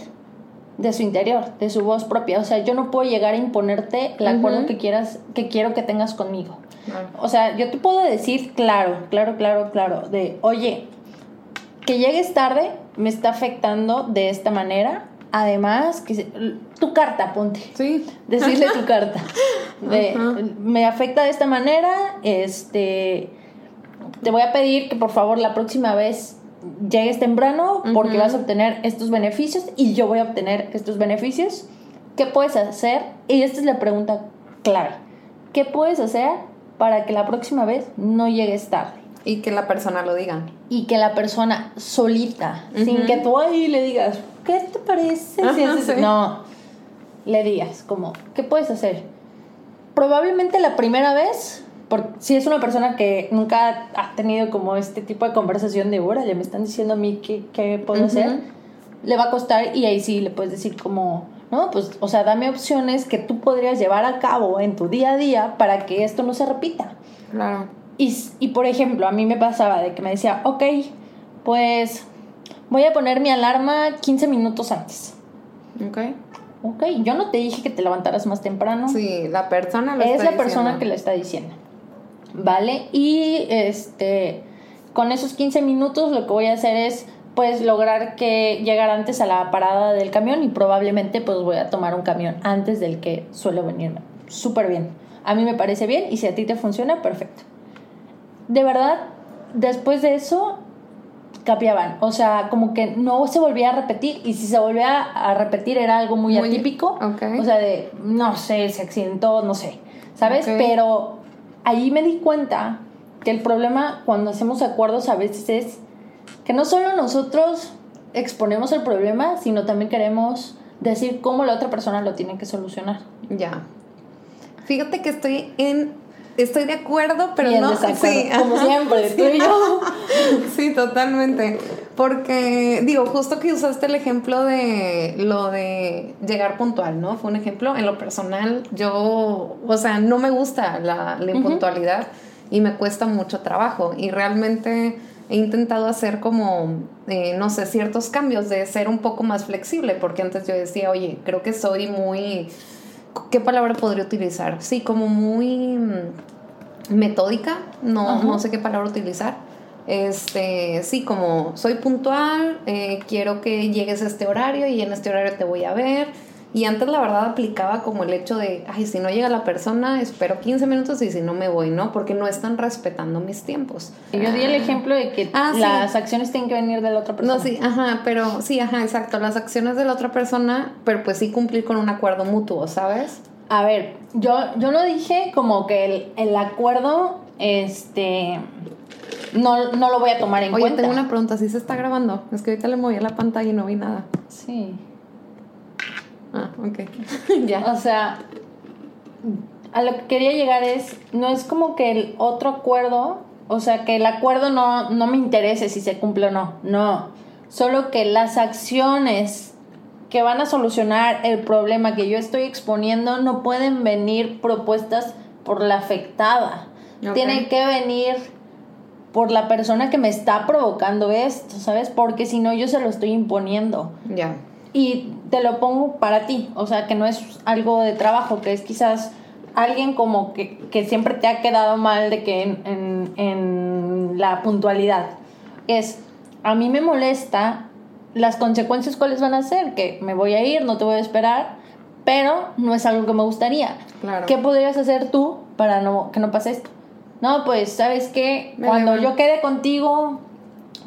de su interior, de su voz propia. O sea, yo no puedo llegar a imponerte el acuerdo que quieras, que quiero que tengas conmigo. O sea, yo te puedo decir claro, claro, claro, claro, de, oye, que llegues tarde me está afectando de esta manera Además, que se- tu carta, ponte. Sí. Decirle tu carta. (laughs) De, me afecta de esta manera, este te voy a pedir que por favor la próxima vez llegues temprano porque vas a obtener estos beneficios y yo voy a obtener estos beneficios. ¿Qué puedes hacer? Y esta es la pregunta clave. ¿Qué puedes hacer para que la próxima vez no llegues tarde? Y que la persona lo diga. y que la persona solita, sin Ujú. que tú ahí le digas, ¿qué te parece? si Ajá, haces-?" sí. No, le digas, como, ¿qué puedes hacer? Probablemente la primera vez, porque si es una persona que nunca ha tenido como este tipo de conversación de, órale, me están diciendo a mí qué, qué puedo Ujú. hacer, le va a costar y ahí sí le puedes decir como, no, pues, o sea, dame opciones que tú podrías llevar a cabo en tu día a día para que esto no se repita. Claro. Y, por ejemplo, a mí me pasaba de que me decía, ok, pues voy a poner mi alarma 15 minutos antes. Ok. Ok, yo no te dije que te levantaras más temprano. Sí, la persona lo es está la persona que le está diciendo. ¿Vale? Y este, con esos 15 minutos lo que voy a hacer es pues lograr que llegar antes a la parada del camión y probablemente pues voy a tomar un camión antes del que suelo venirme. Súper bien. A mí me parece bien y si a ti te funciona, perfecto. De verdad, después de eso, capiaban. O sea, como que no se volvía a repetir y si se volvía a repetir era algo muy, Muy- atípico. O sea, de, no sé, se accidentó, no sé. ¿Sabes? Pero ahí me di cuenta que el problema cuando hacemos acuerdos a veces es que no solo nosotros exponemos el problema, sino también queremos decir cómo la otra persona lo tiene que solucionar. Ya. Fíjate que estoy en. Estoy de acuerdo, pero no. desacuerdo, sí, como ajá, siempre, sí. tú y yo. (laughs) Sí, totalmente. Porque, digo, justo que usaste el ejemplo de lo de llegar puntual, ¿no? Fue un ejemplo. En lo personal, yo, o sea, no me gusta la, la impuntualidad y me cuesta mucho trabajo. Y realmente he intentado hacer como, eh, no sé, ciertos cambios de ser un poco más flexible, porque antes yo decía, oye, creo que soy muy. ¿Qué palabra podría utilizar? Sí, como muy mm, metódica, no, Ajá. no sé qué palabra utilizar. Este, sí, como soy puntual, eh, quiero que llegues a este horario y en este horario te voy a ver. Y antes la verdad aplicaba como el hecho de, ay, si no llega la persona, espero 15 minutos y si no me voy, ¿no? Porque no están respetando mis tiempos. Y Yo di el ejemplo de que Ah, sí. las acciones tienen que venir de la otra persona. No, sí, ajá, pero sí, ajá, exacto. Las acciones de la otra persona, pero pues sí cumplir con un acuerdo mutuo, ¿sabes? A ver, yo, yo no dije como que el, el acuerdo, este, no, no lo voy a tomar en Oye, cuenta. tengo una pregunta, ¿sí se está grabando? Es que ahorita le moví a la pantalla y no vi nada. Sí. Ah, ok. (laughs) ya. O sea, a lo que quería llegar es, no es como que el otro acuerdo, o sea, que el acuerdo no, no me interese si se cumple o no, no. Solo que las acciones que van a solucionar el problema que yo estoy exponiendo no pueden venir propuestas por la afectada. Ok. Tienen que venir por la persona que me está provocando esto, ¿sabes? Porque si no yo se lo estoy imponiendo. Ya. Y te lo pongo para ti, o sea, que no es algo de trabajo, que es quizás alguien como que, que siempre te ha quedado mal de que en, en- en la puntualidad. Es, a mí me molesta las consecuencias cuáles van a ser, que me voy a ir, no te voy a esperar, pero no es algo que me gustaría. Claro. ¿Qué podrías hacer tú para no, que no pase esto? No, pues, ¿sabes qué? Me Cuando yo quede contigo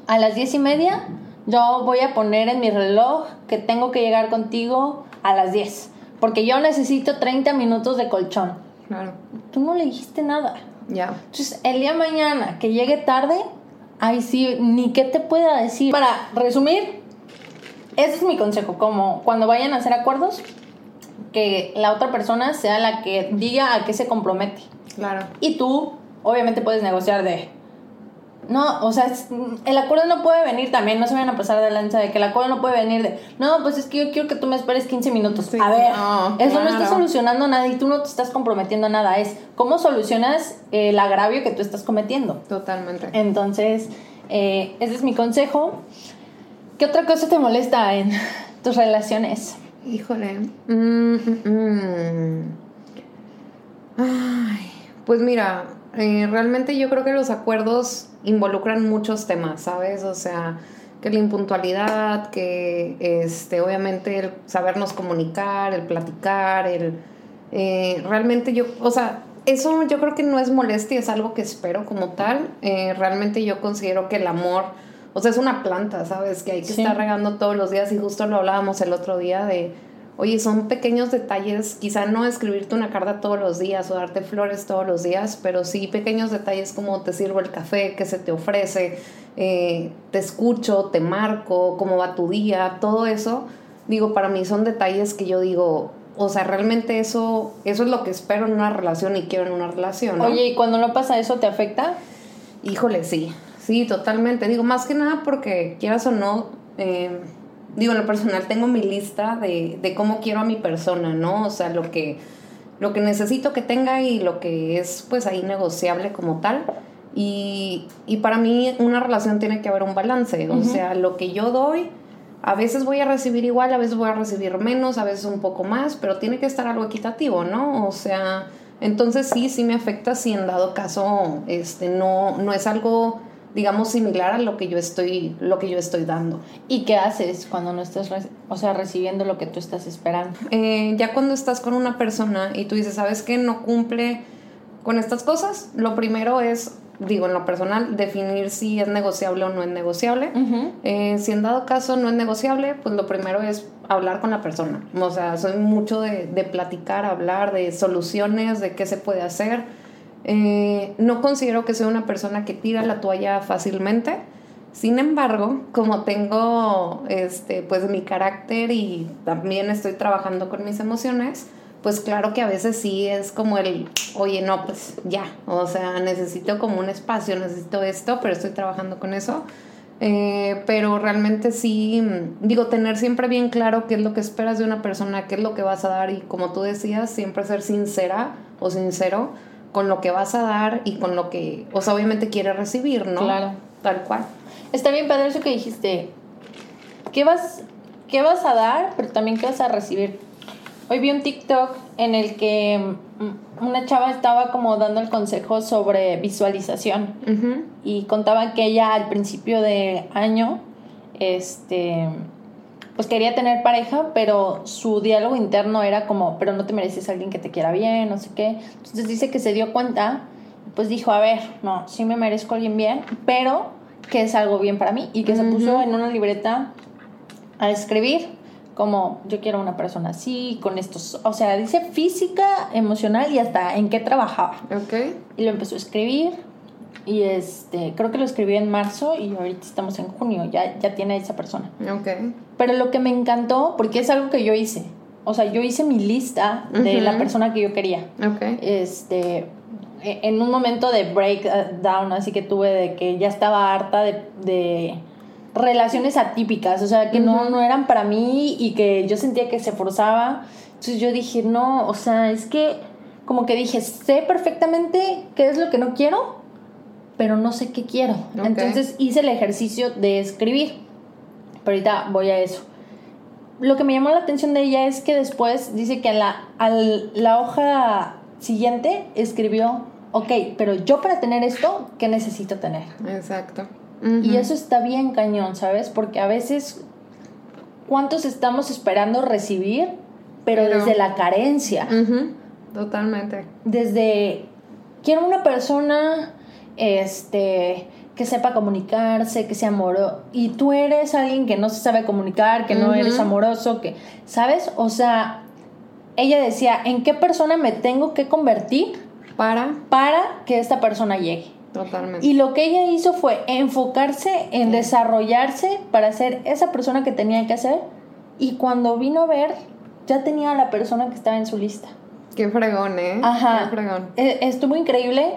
a las diez y media, yo voy a poner en mi reloj que tengo que llegar contigo a las 10. Porque yo necesito 30 minutos de colchón. Claro. Tú no le dijiste nada. Ya. Entonces, el día de mañana que llegue tarde, ay sí, ni qué te pueda decir. Para resumir, ese es mi consejo. Como cuando vayan a hacer acuerdos, que la otra persona sea la que diga a qué se compromete. Claro. Y tú, obviamente, puedes negociar de. No, o sea, el acuerdo no puede venir también, no se vayan a pasar de lanza de que el acuerdo no puede venir de. No, pues es que yo quiero que tú me esperes 15 minutos. Sí, a ver, no, eso no está solucionando nada y tú no te estás comprometiendo a nada. Es cómo solucionas el agravio que tú estás cometiendo. Totalmente. Entonces, eh, ese es mi consejo. ¿Qué otra cosa te molesta en tus relaciones? Híjole. Mm, mm, mm. Ay, pues mira, eh, realmente yo creo que los acuerdos involucran muchos temas, ¿sabes? O sea, que la impuntualidad, que este, obviamente el sabernos comunicar, el platicar, el eh, realmente yo, o sea, eso yo creo que no es molestia, es algo que espero como tal. Eh, realmente yo considero que el amor, o sea, es una planta, ¿sabes? Que hay que estar regando todos los días y justo lo hablábamos el otro día de, oye, son pequeños detalles, quizá no escribirte una carta todos los días o darte flores todos los días, pero sí pequeños detalles como te sirvo el café, que se te ofrece, eh, te escucho, te marco, cómo va tu día, todo eso, digo, para mí son detalles que yo digo, o sea, realmente eso, eso es lo que espero en una relación y quiero en una relación. Oye, ¿y cuando no pasa eso te afecta? Híjole, sí, sí, totalmente. Digo, más que nada porque quieras o no, eh, digo, en lo personal tengo mi lista de, de cómo quiero a mi persona, ¿no? O sea, lo que, lo que necesito que tenga y lo que es pues ahí negociable como tal. Y, y para mí una relación tiene que haber un balance, o sea, lo que yo doy a veces voy a recibir igual, a veces voy a recibir menos, a veces un poco más, pero tiene que estar algo equitativo, ¿no? O sea, entonces sí, sí me afecta si en dado caso este, no, no es algo digamos similar a lo que yo estoy lo que yo estoy dando y qué haces cuando no estás o sea recibiendo lo que tú estás esperando eh, ya cuando estás con una persona y tú dices sabes que no cumple con estas cosas lo primero es digo, en lo personal, definir si es negociable o no es negociable. Eh, si en dado caso no es negociable, pues lo primero es hablar con la persona. O sea, soy mucho de, de platicar, hablar de soluciones, de qué se puede hacer. Eh, no considero que sea una persona que tira la toalla fácilmente. Sin embargo, como tengo este, pues mi carácter y también estoy trabajando con mis emociones, pues claro que a veces sí es como el, oye, no, pues ya, o sea, necesito como un espacio, necesito esto, pero estoy trabajando con eso. Eh, pero realmente sí, digo, tener siempre bien claro qué es lo que esperas de una persona, qué es lo que vas a dar y como tú decías, siempre ser sincera o sincero con lo que vas a dar y con lo que, o sea, obviamente quiere recibir, ¿no? Claro. Tal cual. Está bien padre eso que dijiste. ¿Qué vas, qué vas a dar, pero también qué vas a recibir? Hoy vi un TikTok en el que mm, una chava estaba como dando el consejo sobre visualización y contaba que ella al principio de año, este, pues quería tener pareja, pero su diálogo interno era como, pero no te mereces a alguien que te quiera bien, no sé qué. Entonces dice que se dio cuenta, pues dijo, a ver, no, sí me merezco a alguien bien, pero que es algo bien para mí y que se puso en una libreta a escribir como yo quiero una persona así, con estos, o sea, dice física, emocional y hasta en qué trabajaba. Ok. Y lo empezó a escribir y este, creo que lo escribió en marzo y ahorita estamos en junio, ya, ya tiene esa persona. Ok. Pero lo que me encantó, porque es algo que yo hice, o sea, yo hice mi lista de la persona que yo quería. Ok. Este, e, en un momento de breakdown, así que tuve de que ya estaba harta de relaciones atípicas, o sea, que no, no eran para mí y que yo sentía que se forzaba. Entonces yo dije, no, o sea, es que como que dije, sé perfectamente qué es lo que no quiero, pero no sé qué quiero. Entonces hice el ejercicio de escribir. Pero ahorita voy a eso. Lo que me llamó la atención de ella es que después dice que a la, a la hoja siguiente escribió, ok, pero yo para tener esto, ¿qué necesito tener? Exacto. Y eso está bien cañón, ¿sabes? Porque a veces, ¿cuántos estamos esperando recibir? Pero, desde la carencia. Totalmente. Desde, quiero una persona este, que sepa comunicarse, que sea amoroso. Y tú eres alguien que no se sabe comunicar, que no eres amoroso, que, ¿sabes? O sea, ella decía, ¿en qué persona me tengo que convertir para, para que esta persona llegue? Totalmente. Y lo que ella hizo fue enfocarse en desarrollarse para ser esa persona que tenía que hacer. Y cuando vino a ver, ya tenía a la persona que estaba en su lista. Qué fregón, ¿eh? Ajá. Qué fregón. E, estuvo increíble.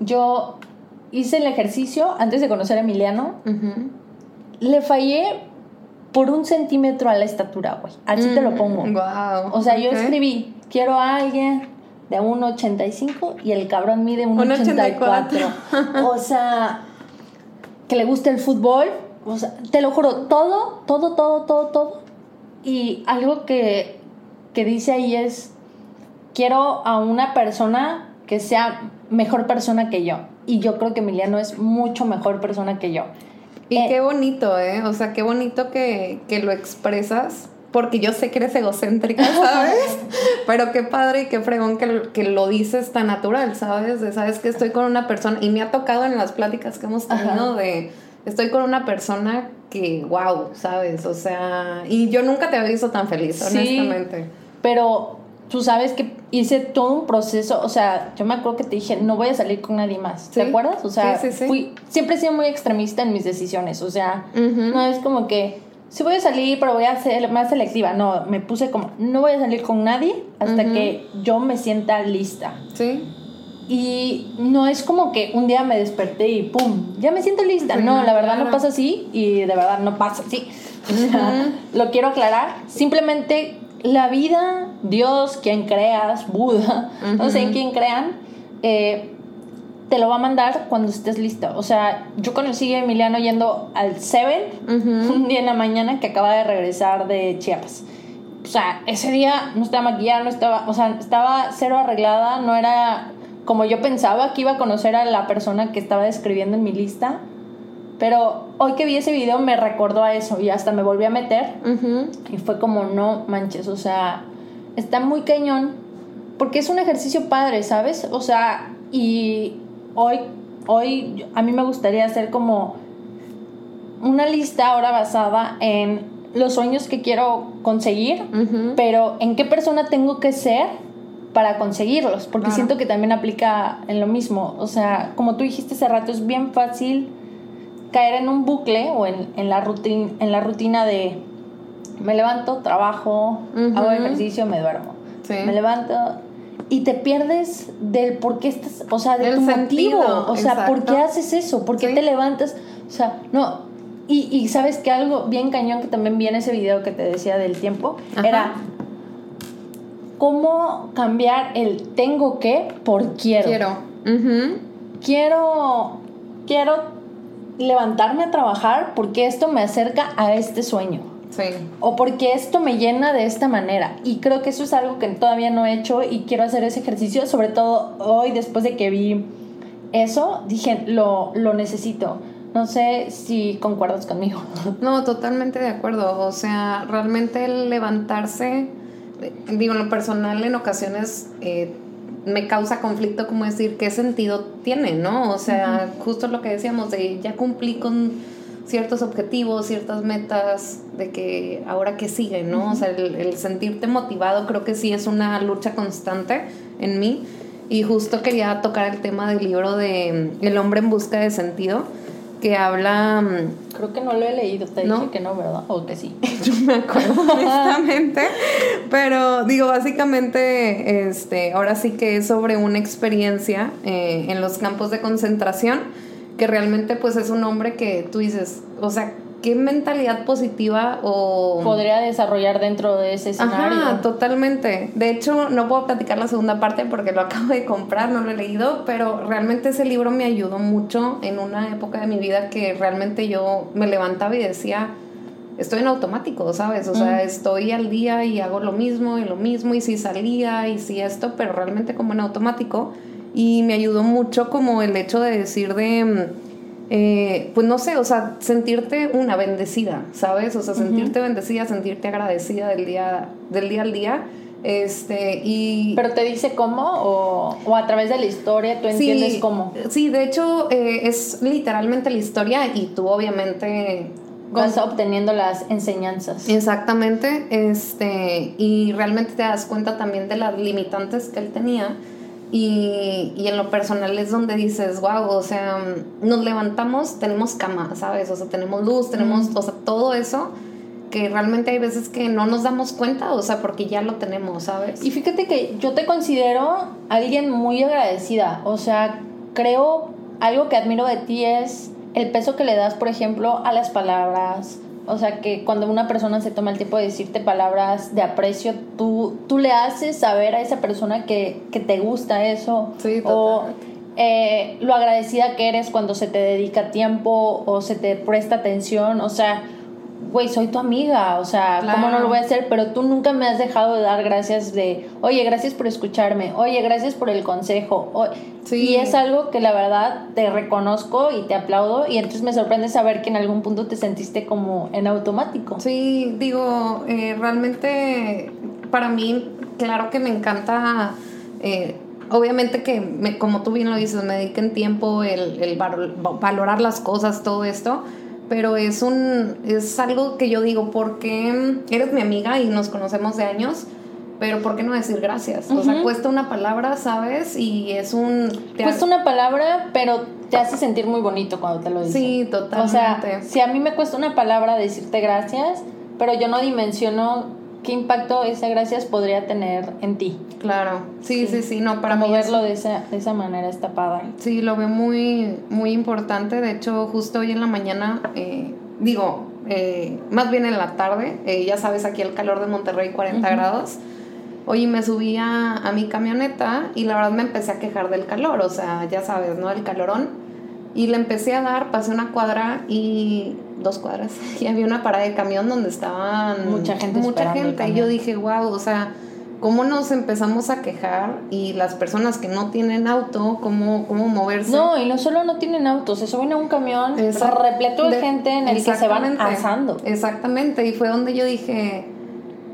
Yo hice el ejercicio antes de conocer a Emiliano. Le fallé por un centímetro a la estatura, güey. Así te lo pongo. Wow. O sea, yo escribí, quiero a alguien de 1,85 y el cabrón mide 1,84. o sea, que le guste el fútbol. O sea, te lo juro, todo, todo, todo, todo, todo. Y algo que, que dice ahí es, quiero a una persona que sea mejor persona que yo. Y yo creo que Emiliano es mucho mejor persona que yo. Y Eh, qué bonito, ¿eh? O sea, qué bonito que, que lo expresas. Porque yo sé que eres egocéntrica, (laughs) ¿sabes? Pero qué padre y qué fregón que, que lo dices tan natural, ¿sabes? De, sabes que estoy con una persona. Y me ha tocado en las pláticas que hemos tenido Ajá. de. Estoy con una persona que, wow, ¿sabes? O sea. Y yo nunca te había visto tan feliz, Sí. honestamente. Pero tú sabes que hice todo un proceso, o sea, yo me acuerdo que te dije, no voy a salir con nadie más, ¿te acuerdas? O sea, Sí, fui, siempre he sido muy extremista en mis decisiones, o sea, no es como que, sí voy a salir, pero voy a ser más selectiva, no, me puse como, no voy a salir con nadie hasta que yo me sienta lista. Sí. Y no es como que un día me desperté y ¡pum! Ya me siento lista. No, la verdad no pasa así y de verdad no pasa así. (laughs) O sea, lo quiero aclarar. Simplemente la vida, Dios, quien creas, Buda, (laughs) no sé en quién crean, eh, te lo va a mandar cuando estés lista. O sea, yo conocí a Emiliano yendo al Seven (laughs) un día en la mañana que acaba de regresar de Chiapas. O sea, ese día no estaba maquillada, no estaba, o sea, estaba cero arreglada, no era como yo pensaba que iba a conocer a la persona que estaba describiendo en mi lista. Pero hoy que vi ese video me recordó a eso y hasta me volví a meter y fue como, no manches, o sea, está muy cañón porque es un ejercicio padre, ¿sabes? O sea, y hoy, hoy a mí me gustaría hacer como una lista ahora basada en los sueños que quiero conseguir, pero en qué persona tengo que ser para conseguirlos, porque Claro. siento que también aplica en lo mismo. O sea, como tú dijiste hace rato, es bien fácil caer en un bucle o en, en la, rutina, en la rutina de me levanto, trabajo, hago ejercicio, me duermo. Sí. Me levanto y te pierdes del por qué estás, o sea, de tu sentido, motivo. O sea, ¿por qué haces eso? ¿Por qué Sí. te levantas? O sea, no. Y, y sabes que algo bien cañón que también viene ese video que te decía del tiempo Ajá. era cómo cambiar el tengo que por quiero. Quiero. Quiero quiero levantarme a trabajar porque esto me acerca a este sueño Sí. o porque esto me llena de esta manera. Y creo que eso es algo que todavía no he hecho y quiero hacer ese ejercicio, sobre todo hoy después de que vi eso, dije, lo, lo necesito. No sé si concuerdas conmigo. (laughs) No, totalmente de acuerdo. O sea, realmente el levantarse, digo, en lo personal, en ocasiones eh, me causa conflicto como decir qué sentido tiene, ¿no? O sea, justo lo que decíamos de ya cumplí con ciertos objetivos, ciertas metas, de que ahora qué sigue, ¿no? O sea, el, el sentirte motivado creo que sí es una lucha constante en mí. Y justo quería tocar el tema del libro de El hombre en busca de sentido, que habla... mm, Creo que no lo he leído, te ¿No? dije que no, ¿verdad? O que sí. (laughs) yo me acuerdo (laughs) honestamente. Pero digo, básicamente, este, ahora sí que es sobre una experiencia eh, en los campos de concentración, que realmente pues es un hombre que tú dices, o sea, qué mentalidad positiva o... Podría desarrollar dentro de ese escenario. Ajá, totalmente. De hecho, no puedo platicar la segunda parte porque lo acabo de comprar, no lo he leído, pero realmente ese libro me ayudó mucho en una época de mi vida que realmente yo me levantaba y decía, estoy en automático, ¿sabes? O sea, Mm. estoy al día y hago lo mismo y lo mismo y si salía y si esto, pero realmente como en automático. Y me ayudó mucho como el hecho de decir de... eh, pues no sé, o sea, sentirte una bendecida, ¿sabes? O sea, sentirte bendecida, sentirte agradecida del día, del día al día. Este, y. Pero te dice cómo o, o a través de la historia tú entiendes sí, cómo. Sí, de hecho, eh, es literalmente la historia y tú, obviamente. Vas obteniendo las enseñanzas. Exactamente, este, y realmente te das cuenta también de las limitantes que él tenía. Y, y en lo personal es donde dices, wow, o sea, nos levantamos, tenemos cama, ¿sabes? O sea, tenemos luz, tenemos, o sea, todo eso que realmente hay veces que no nos damos cuenta, o sea, porque ya lo tenemos, ¿sabes? Y fíjate que yo te considero alguien muy agradecida. O sea, creo algo que admiro de ti es el peso que le das, por ejemplo, a las palabras. O sea, que cuando una persona se toma el tiempo de decirte palabras de aprecio, tú, tú le haces saber a esa persona que, que te gusta eso. Sí, o eh, lo agradecida que eres cuando se te dedica tiempo o se te presta atención. O sea, güey, soy tu amiga, o sea, ¿cómo no lo voy a hacer? Pero tú nunca me has dejado de dar gracias de, oye, gracias por escucharme, oye, gracias por el consejo. Y es algo que la verdad te reconozco y te aplaudo y entonces me sorprende saber que en algún punto te sentiste como en automático. Sí, digo, eh, realmente para mí, claro que me encanta... Eh, obviamente que, me, como tú bien lo dices, me dediquen tiempo, el, el valorar las cosas, todo esto, pero es un es algo que yo digo porque eres mi amiga y nos conocemos de años pero ¿por qué no decir gracias? O sea, cuesta una palabra, ¿sabes? Y es un... Cuesta una palabra, pero te hace sentir muy bonito cuando te lo dicen. Sí, totalmente. O sea, si a mí me cuesta una palabra decirte gracias, pero yo no dimensiono qué impacto esa gracias podría tener en ti. Claro, sí, sí, sí, no, para moverlo de esa, de esa manera está padre. Sí, lo veo muy, muy importante. De hecho, justo hoy en la mañana, eh, digo, eh, más bien en la tarde, eh, ya sabes, aquí el calor de Monterrey, 40 grados. Hoy me subí a, a, mi camioneta y la verdad me empecé a quejar del calor, o sea, ya sabes, ¿no? El calorón. Y le empecé a dar, pasé una cuadra y dos cuadras. (laughs) Y había una parada de camión donde estaban mucha gente mucha gente. Y yo dije wow o sea cómo nos empezamos a quejar y las personas que no tienen auto cómo cómo moverse no y no solo no tienen auto se suben a un camión repleto de, gente en el que se van exactamente. y fue donde yo dije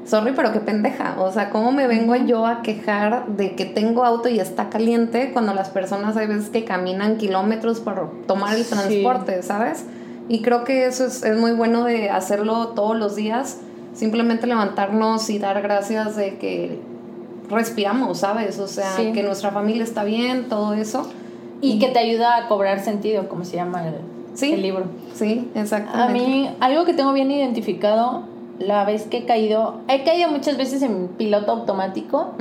sorry, pero qué pendeja. O sea, ¿cómo me vengo yo a quejar de que tengo auto y está caliente cuando las personas hay veces que caminan kilómetros para tomar el transporte, ¿sabes? Y creo que eso es, es, muy bueno de hacerlo todos los días. Simplemente levantarnos y dar gracias de que respiramos, ¿sabes? O sea, que nuestra familia está bien, todo eso. Y, que te ayuda a cobrar sentido, como se llama el, el libro. Sí, exactamente. A mí, algo que tengo bien identificado la vez que he caído, he caído muchas veces en piloto automático,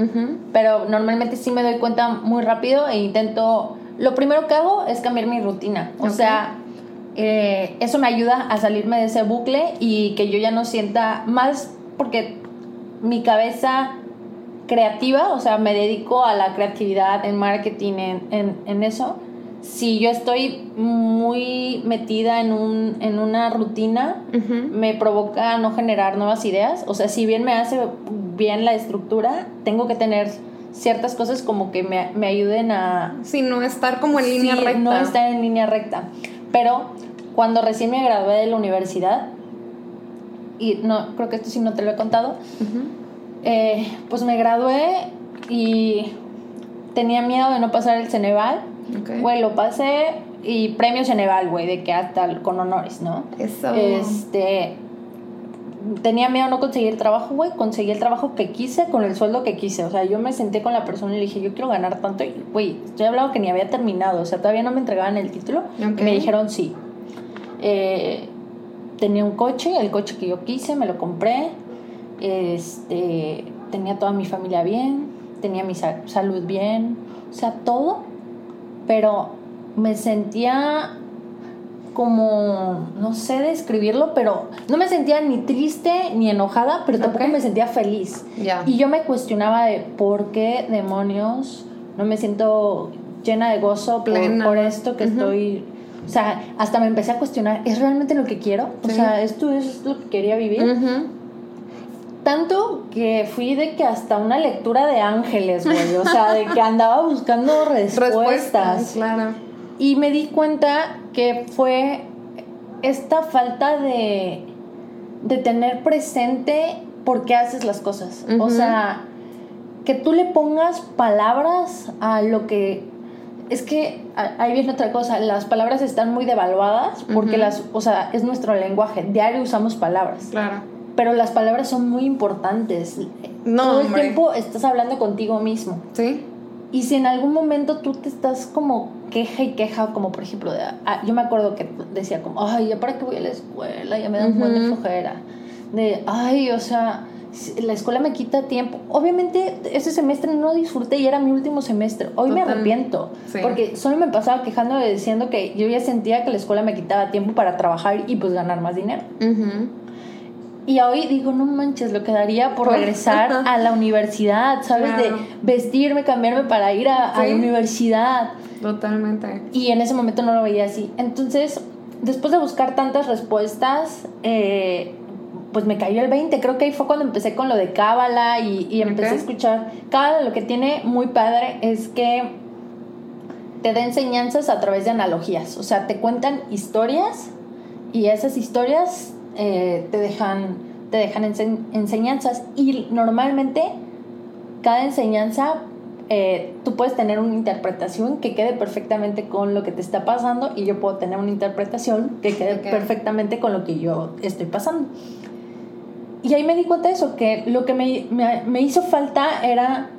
pero normalmente sí me doy cuenta muy rápido e intento, lo primero que hago es cambiar mi rutina, o sea, eh, eso me ayuda a salirme de ese bucle y que yo ya no sienta más porque mi cabeza creativa, o sea, me dedico a la creatividad en marketing, en, en eso si yo estoy muy metida en, un, en una rutina, me provoca no generar nuevas ideas. O sea, si bien me hace bien la estructura, tengo que tener ciertas cosas como que me, me ayuden a... Sí, no estar como en línea recta. No estar en línea recta. Pero cuando recién me gradué de la universidad, y no, creo que esto sí no te lo he contado, eh, pues me gradué y tenía miedo de no pasar el Ceneval Güey, lo pasé y premio Ceneval, güey, de que hasta con honores, ¿no? Eso. Este. Tenía miedo no conseguir trabajo, güey. Conseguí el trabajo que quise con el sueldo que quise. O sea, yo me senté con la persona y le dije, yo quiero ganar tanto. Y, güey, estoy hablando que ni había terminado. O sea, todavía no me entregaban el título. Y me dijeron sí. Eh, tenía un coche, el coche que yo quise, me lo compré. Este. Tenía toda mi familia bien. Tenía mi salud bien. O sea, todo pero me sentía como, no sé describirlo, pero no me sentía ni triste ni enojada, pero tampoco me sentía feliz. Y yo me cuestionaba de por qué demonios no me siento llena de gozo por, esto que estoy... O sea, hasta me empecé a cuestionar, ¿es realmente lo que quiero? O sea, ¿esto es lo que quería vivir? Tanto que fui de que hasta una lectura de ángeles, güey. O sea, de que andaba buscando (laughs) respuestas. claro. Y me di cuenta que fue esta falta de, de tener presente por qué haces las cosas. O sea, que tú le pongas palabras a lo que es que ahí viene otra cosa, las palabras están muy devaluadas porque las, o sea, es nuestro lenguaje, diario usamos palabras. Claro pero las palabras son muy importantes. No, Todo el tiempo estás hablando contigo mismo. Sí. Y si en algún momento tú te estás como queja y queja, como por ejemplo, de, ah, yo me acuerdo que decía como, ay, ¿ya para qué voy a la escuela? Ya me da un buen de flojera. De, ay, o sea, la escuela me quita tiempo. Obviamente ese semestre no disfruté y era mi último semestre. Hoy me arrepiento. Porque solo me pasaba quejando y diciendo que yo ya sentía que la escuela me quitaba tiempo para trabajar y pues ganar más dinero. Y hoy digo, no manches, lo quedaría por regresar (laughs) a la universidad, ¿sabes? De vestirme, cambiarme para ir a, la universidad. Totalmente. Y en ese momento no lo veía así. Entonces, después de buscar tantas respuestas, eh, pues me cayó el 20. Creo que ahí fue cuando empecé con lo de Cábala y, y empecé a escuchar. Cábala lo que tiene muy padre es que te da enseñanzas a través de analogías. O sea, te cuentan historias y esas historias eh, te dejan, te dejan ense- enseñanzas. Y normalmente cada enseñanza eh, tú puedes tener una interpretación que quede perfectamente con lo que te está pasando y yo puedo tener una interpretación que quede Ok. perfectamente con lo que yo estoy pasando. Y ahí me di cuenta de eso, que lo que me, me- me hizo falta era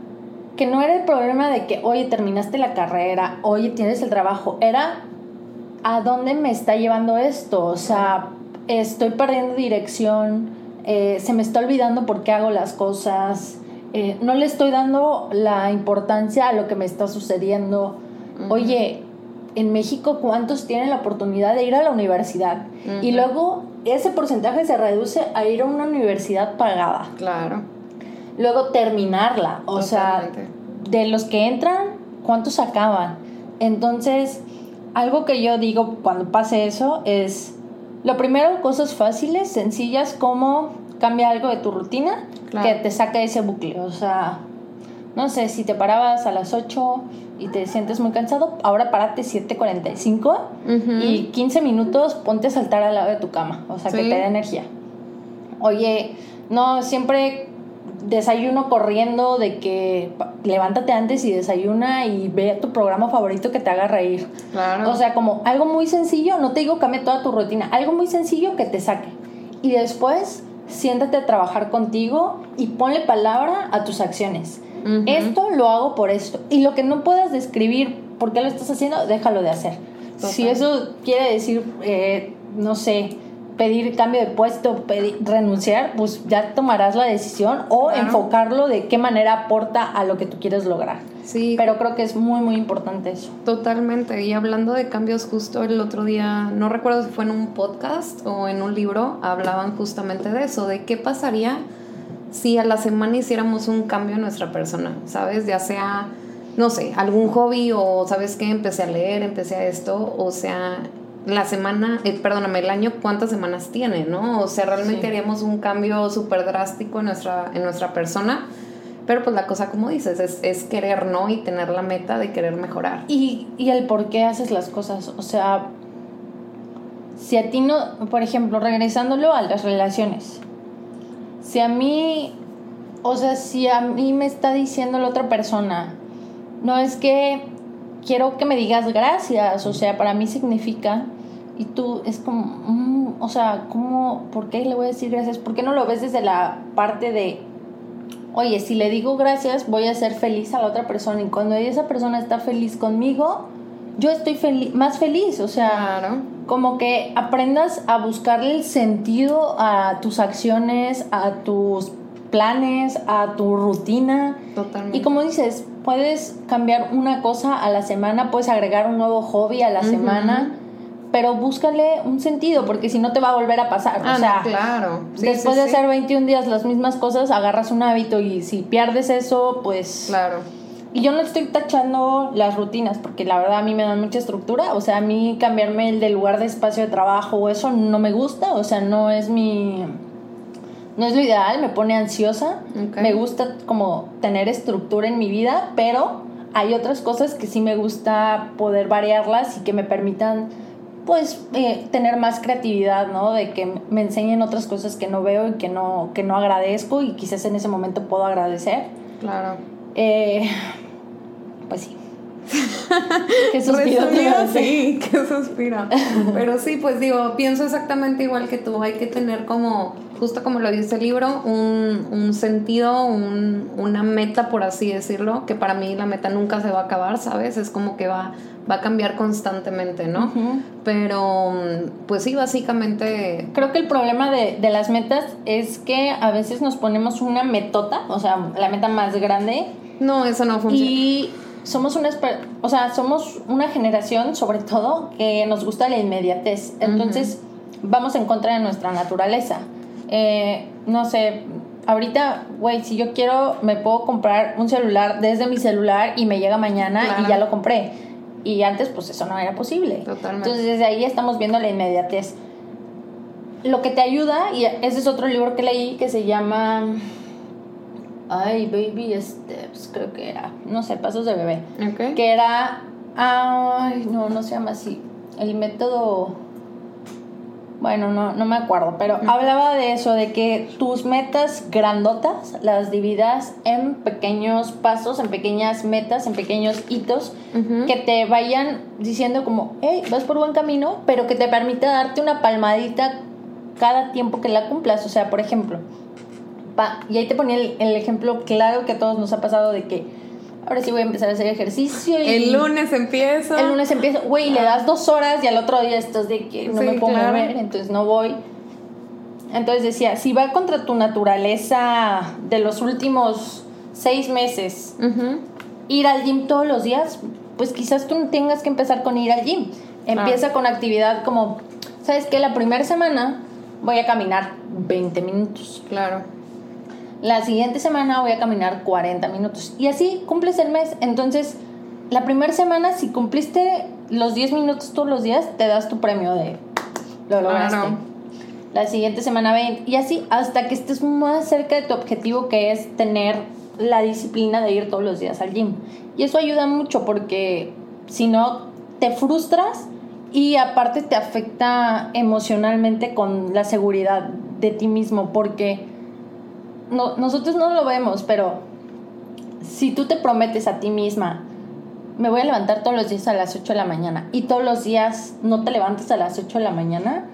que no era el problema de que, oye, terminaste la carrera, oye, tienes el trabajo, era a dónde me está llevando esto, o sea, estoy perdiendo dirección, eh, se me está olvidando por qué hago las cosas, eh, no le estoy dando la importancia a lo que me está sucediendo. Oye, en México, ¿cuántos tienen la oportunidad de ir a la universidad? Y luego ese porcentaje se reduce a ir a una universidad pagada. Claro. Luego terminarla. O sea, de los que entran, ¿cuántos acaban? Entonces, algo que yo digo cuando pase eso es, lo primero, cosas fáciles, sencillas, como cambia algo de tu rutina Claro. que te saca ese bucle. O sea, no sé, si te parabas a las 8 y te sientes muy cansado, ahora párate 7.45 Ujú. y 15 minutos ponte a saltar al lado de tu cama. O sea, que te dé energía. Oye, no, siempre desayuno corriendo de que levántate antes y desayuna y ve tu programa favorito que te haga reír. Claro. O sea, como algo muy sencillo, no te digo cambie toda tu rutina, algo muy sencillo que te saque. Y después siéntate a trabajar contigo y ponle palabra a tus acciones. Esto lo hago por esto. Y lo que no puedas describir por qué lo estás haciendo, déjalo de hacer. Total. Si eso quiere decir, eh, no sé, pedir cambio de puesto, pedir, renunciar, pues ya tomarás la decisión o Claro. enfocarlo de qué manera aporta a lo que tú quieres lograr. sí, Pero creo que es muy, muy importante eso. Totalmente. Y hablando de cambios, justo el otro día, no recuerdo si fue en un podcast o en un libro, hablaban justamente de eso, de qué pasaría si a la semana hiciéramos un cambio en nuestra persona, ¿sabes? Ya sea, no sé, algún hobby o, ¿sabes qué? Empecé a leer, empecé a esto, o sea, la semana, eh, perdóname, el año, ¿cuántas semanas tiene, no? O sea, realmente Sí. haríamos un cambio súper drástico en nuestra, en nuestra persona. Pero pues la cosa, como dices, es, es querer, ¿no? Y tener la meta de querer mejorar. Y, y el por qué haces las cosas. O sea, si a ti no, por ejemplo, regresándolo a las relaciones, si a mí, o sea, si a mí me está diciendo la otra persona, no es que quiero que me digas gracias, o sea, para mí significa, y tú es como, mm, o sea, ¿cómo, por qué le voy a decir gracias? ¿Por qué no lo ves desde la parte de, oye, si le digo gracias, voy a ser feliz a la otra persona, y cuando esa persona está feliz conmigo, yo estoy más feliz, o sea, Claro. como que aprendas a buscarle el sentido a tus acciones, a tus planes, a tu rutina. Totalmente. Y como dices, puedes cambiar una cosa a la semana, puedes agregar un nuevo hobby a la semana, pero búscale un sentido, porque si no te va a volver a pasar. Ah, o sea, no, claro. Sí, después sí, de sí. hacer 21 días las mismas cosas, agarras un hábito y si pierdes eso, pues... Claro. Y yo no estoy tachando las rutinas, porque la verdad a mí me dan mucha estructura. O sea, a mí cambiarme el de lugar de espacio de trabajo o eso no me gusta. O sea, no es mi. No es lo ideal, me pone ansiosa. Me gusta como tener estructura en mi vida, pero hay otras cosas que sí me gusta poder variarlas y que me permitan, pues, eh, tener más creatividad, ¿no? De que me enseñen otras cosas que no veo y que no, que no agradezco y quizás en ese momento puedo agradecer. Claro. Eh, pues sí. Qué suspiro sí, qué suspiro. Pero sí, pues digo, pienso exactamente igual que tú. Hay que tener como, justo como lo dice el libro, un, un sentido, un, una meta, por así decirlo, que para mí la meta nunca se va a acabar, ¿sabes? Es como que va, va a cambiar constantemente, ¿no? Pero, pues sí, básicamente... Creo que el problema de, de las metas es que a veces nos ponemos una metota, o sea, la meta más grande, No, eso no funciona. y somos una, o sea, somos una generación, sobre todo, que nos gusta la inmediatez. Entonces, vamos en contra de nuestra naturaleza. Eh, no sé, ahorita, güey, si yo quiero, me puedo comprar un celular desde mi celular y me llega mañana Claro. y ya lo compré. Y antes, pues eso no era posible. Totalmente. Entonces, desde ahí estamos viendo la inmediatez. lo que te ayuda, y ese es otro libro que leí que se llama. Ay, Baby Steps, creo que era. No sé, Pasos de Bebé. Ok. Que era. Ay, no, no se llama así. El método. Bueno, no, no me acuerdo, pero hablaba de eso, de que tus metas grandotas las dividas en pequeños pasos, en pequeñas metas, en pequeños hitos, que te vayan diciendo como, hey, vas por buen camino, pero que te permita darte una palmadita cada tiempo que la cumplas. O sea, por ejemplo, pa- y ahí te ponía el, el ejemplo claro que a todos nos ha pasado de que ahora sí voy a empezar a hacer ejercicio y El lunes empiezo. el lunes empieza, güey, le das dos horas y al otro día estás de que no Sí, me puedo claro. mover, entonces no voy. Entonces decía, si va contra tu naturaleza de los últimos seis meses, ir al gym todos los días, pues quizás tú tengas que empezar con ir al gym. Empieza con actividad como, ¿sabes qué? La primera semana voy a caminar 20 minutos. Claro. La siguiente semana voy a caminar 40 minutos. Y así cumples el mes. Entonces, la primera semana, si cumpliste los 10 minutos todos los días, te das tu premio de lo lograste. La siguiente semana 20. Y así hasta que estés más cerca de tu objetivo, que es tener la disciplina de ir todos los días al gym. Y eso ayuda mucho porque si no, te frustras y aparte te afecta emocionalmente con la seguridad de ti mismo porque no, nosotros no lo vemos, pero si tú te prometes a ti misma, me voy a levantar todos los días a las 8 de la mañana y todos los días no te levantas a las 8 de la mañana,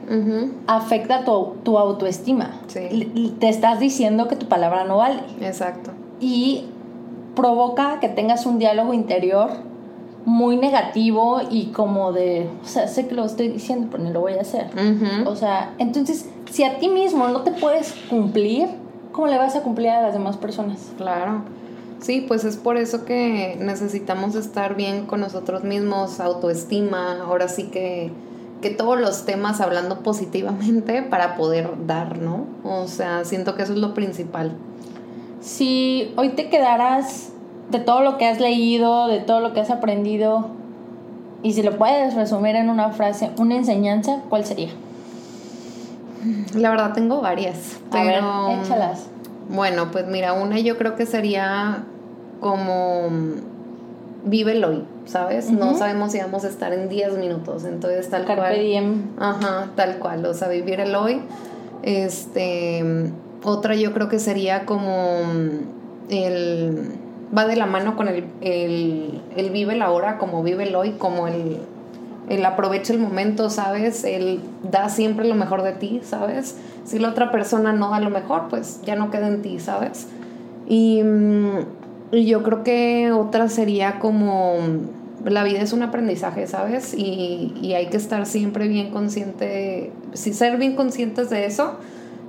afecta tu, tu autoestima. Sí. Te estás diciendo que tu palabra no vale Exacto. y provoca que tengas un diálogo interior muy negativo y como de, o sea, sé que lo estoy diciendo, pero no lo voy a hacer. O sea, entonces, si a ti mismo no te puedes cumplir, ¿cómo le vas a cumplir a las demás personas? Claro. Sí, pues es por eso que necesitamos estar bien con nosotros mismos, autoestima, ahora sí que, que todos los temas hablando positivamente para poder dar, ¿no? O sea, siento que eso es lo principal. Si hoy te quedaras de todo lo que has leído, de todo lo que has aprendido, y si lo puedes resumir en una frase, una enseñanza, ¿cuál sería? La verdad tengo varias, A pero ver, échalas. bueno, pues mira, una yo creo que sería como mm, vive el hoy, ¿sabes? No sabemos si vamos a estar en 10 minutos, entonces tal Carpe cual. diem. Ajá, tal cual, o sea, vivir el hoy. Este, otra yo creo que sería como mm, el, va de la mano con el, el, el vive el ahora, como vive el hoy, como el, el aprovecha el momento, ¿sabes? El da siempre lo mejor de ti, ¿sabes? Si la otra persona no da lo mejor, pues ya no queda en ti, ¿sabes? Y, mm, y yo creo que otra sería como la vida es un aprendizaje, ¿sabes? Y, y hay que estar siempre bien consciente, sí, ser bien conscientes de eso,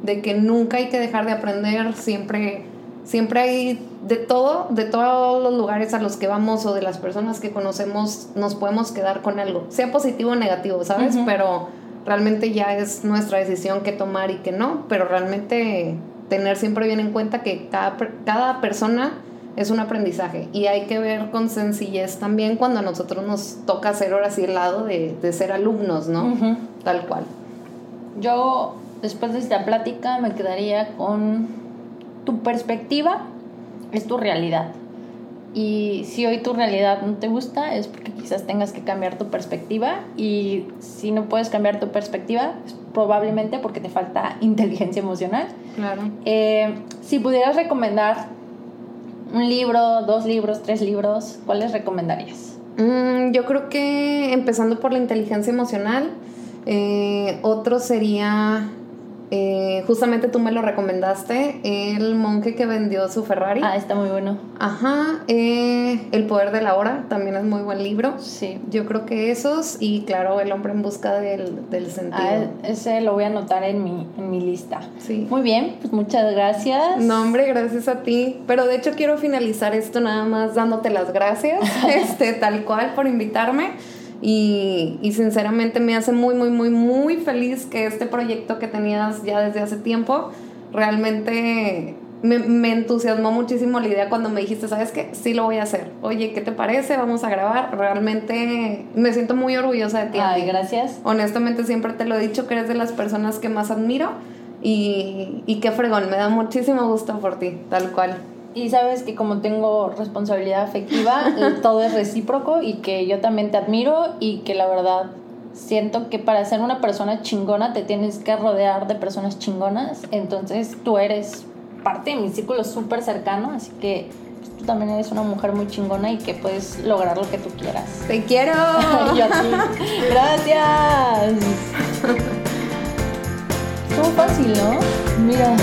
de que nunca hay que dejar de aprender, siempre, siempre hay de todo, de todos los lugares a los que vamos o de las personas que conocemos, nos podemos quedar con algo, sea positivo o negativo, ¿sabes? Pero realmente ya es nuestra decisión que tomar y que no, pero realmente tener siempre bien en cuenta que cada, cada persona es un aprendizaje y hay que ver con sencillez también cuando a nosotros nos toca hacer ahora sí el lado de, de ser alumnos, ¿no? Tal cual. Yo, después de esta plática, me quedaría con tu perspectiva es tu realidad. Y si hoy tu realidad no te gusta, es porque quizás tengas que cambiar tu perspectiva. Y si no puedes cambiar tu perspectiva, es probablemente porque te falta (laughs) inteligencia emocional. Claro. Eh, si pudieras recomendar un libro, dos libros, tres libros, ¿cuáles recomendarías? Mm, yo creo que empezando por la inteligencia emocional, eh, otro sería, eh, justamente tú me lo recomendaste, el monje que vendió su Ferrari. Ah, está muy bueno. Ajá, eh, El poder de la hora, también es muy buen libro. Sí. Yo creo que esos y claro, El hombre en busca del, del sentido. Ah, ese lo voy a anotar en mi, en mi lista. Sí. Muy bien, pues muchas gracias. No, hombre, gracias a ti. Pero de hecho quiero finalizar esto nada más dándote las gracias, (laughs) este, tal cual, por invitarme. Y, y sinceramente me hace muy, muy, muy, muy feliz que este proyecto que tenías ya desde hace tiempo realmente me, entusiasmó muchísimo la idea cuando me dijiste, ¿sabes qué? Sí lo voy a hacer. Oye, ¿qué te parece? Vamos a grabar. Realmente me siento muy orgullosa de ti. Ay, gracias. Honestamente siempre te lo he dicho que eres de las personas que más admiro y, y qué fregón, me da muchísimo gusto por ti, tal cual. Y sabes que como tengo responsabilidad afectiva, (laughs) todo es recíproco y que yo también te admiro y que la verdad siento que para ser una persona chingona te tienes que rodear de personas chingonas. Entonces tú eres parte de mi círculo súper cercano, así que pues, tú también eres una mujer muy chingona y que puedes lograr lo que tú quieras. ¡Te quiero! (laughs) Yo ¡Gracias! (laughs) Estuvo fácil, ¿no? Mira,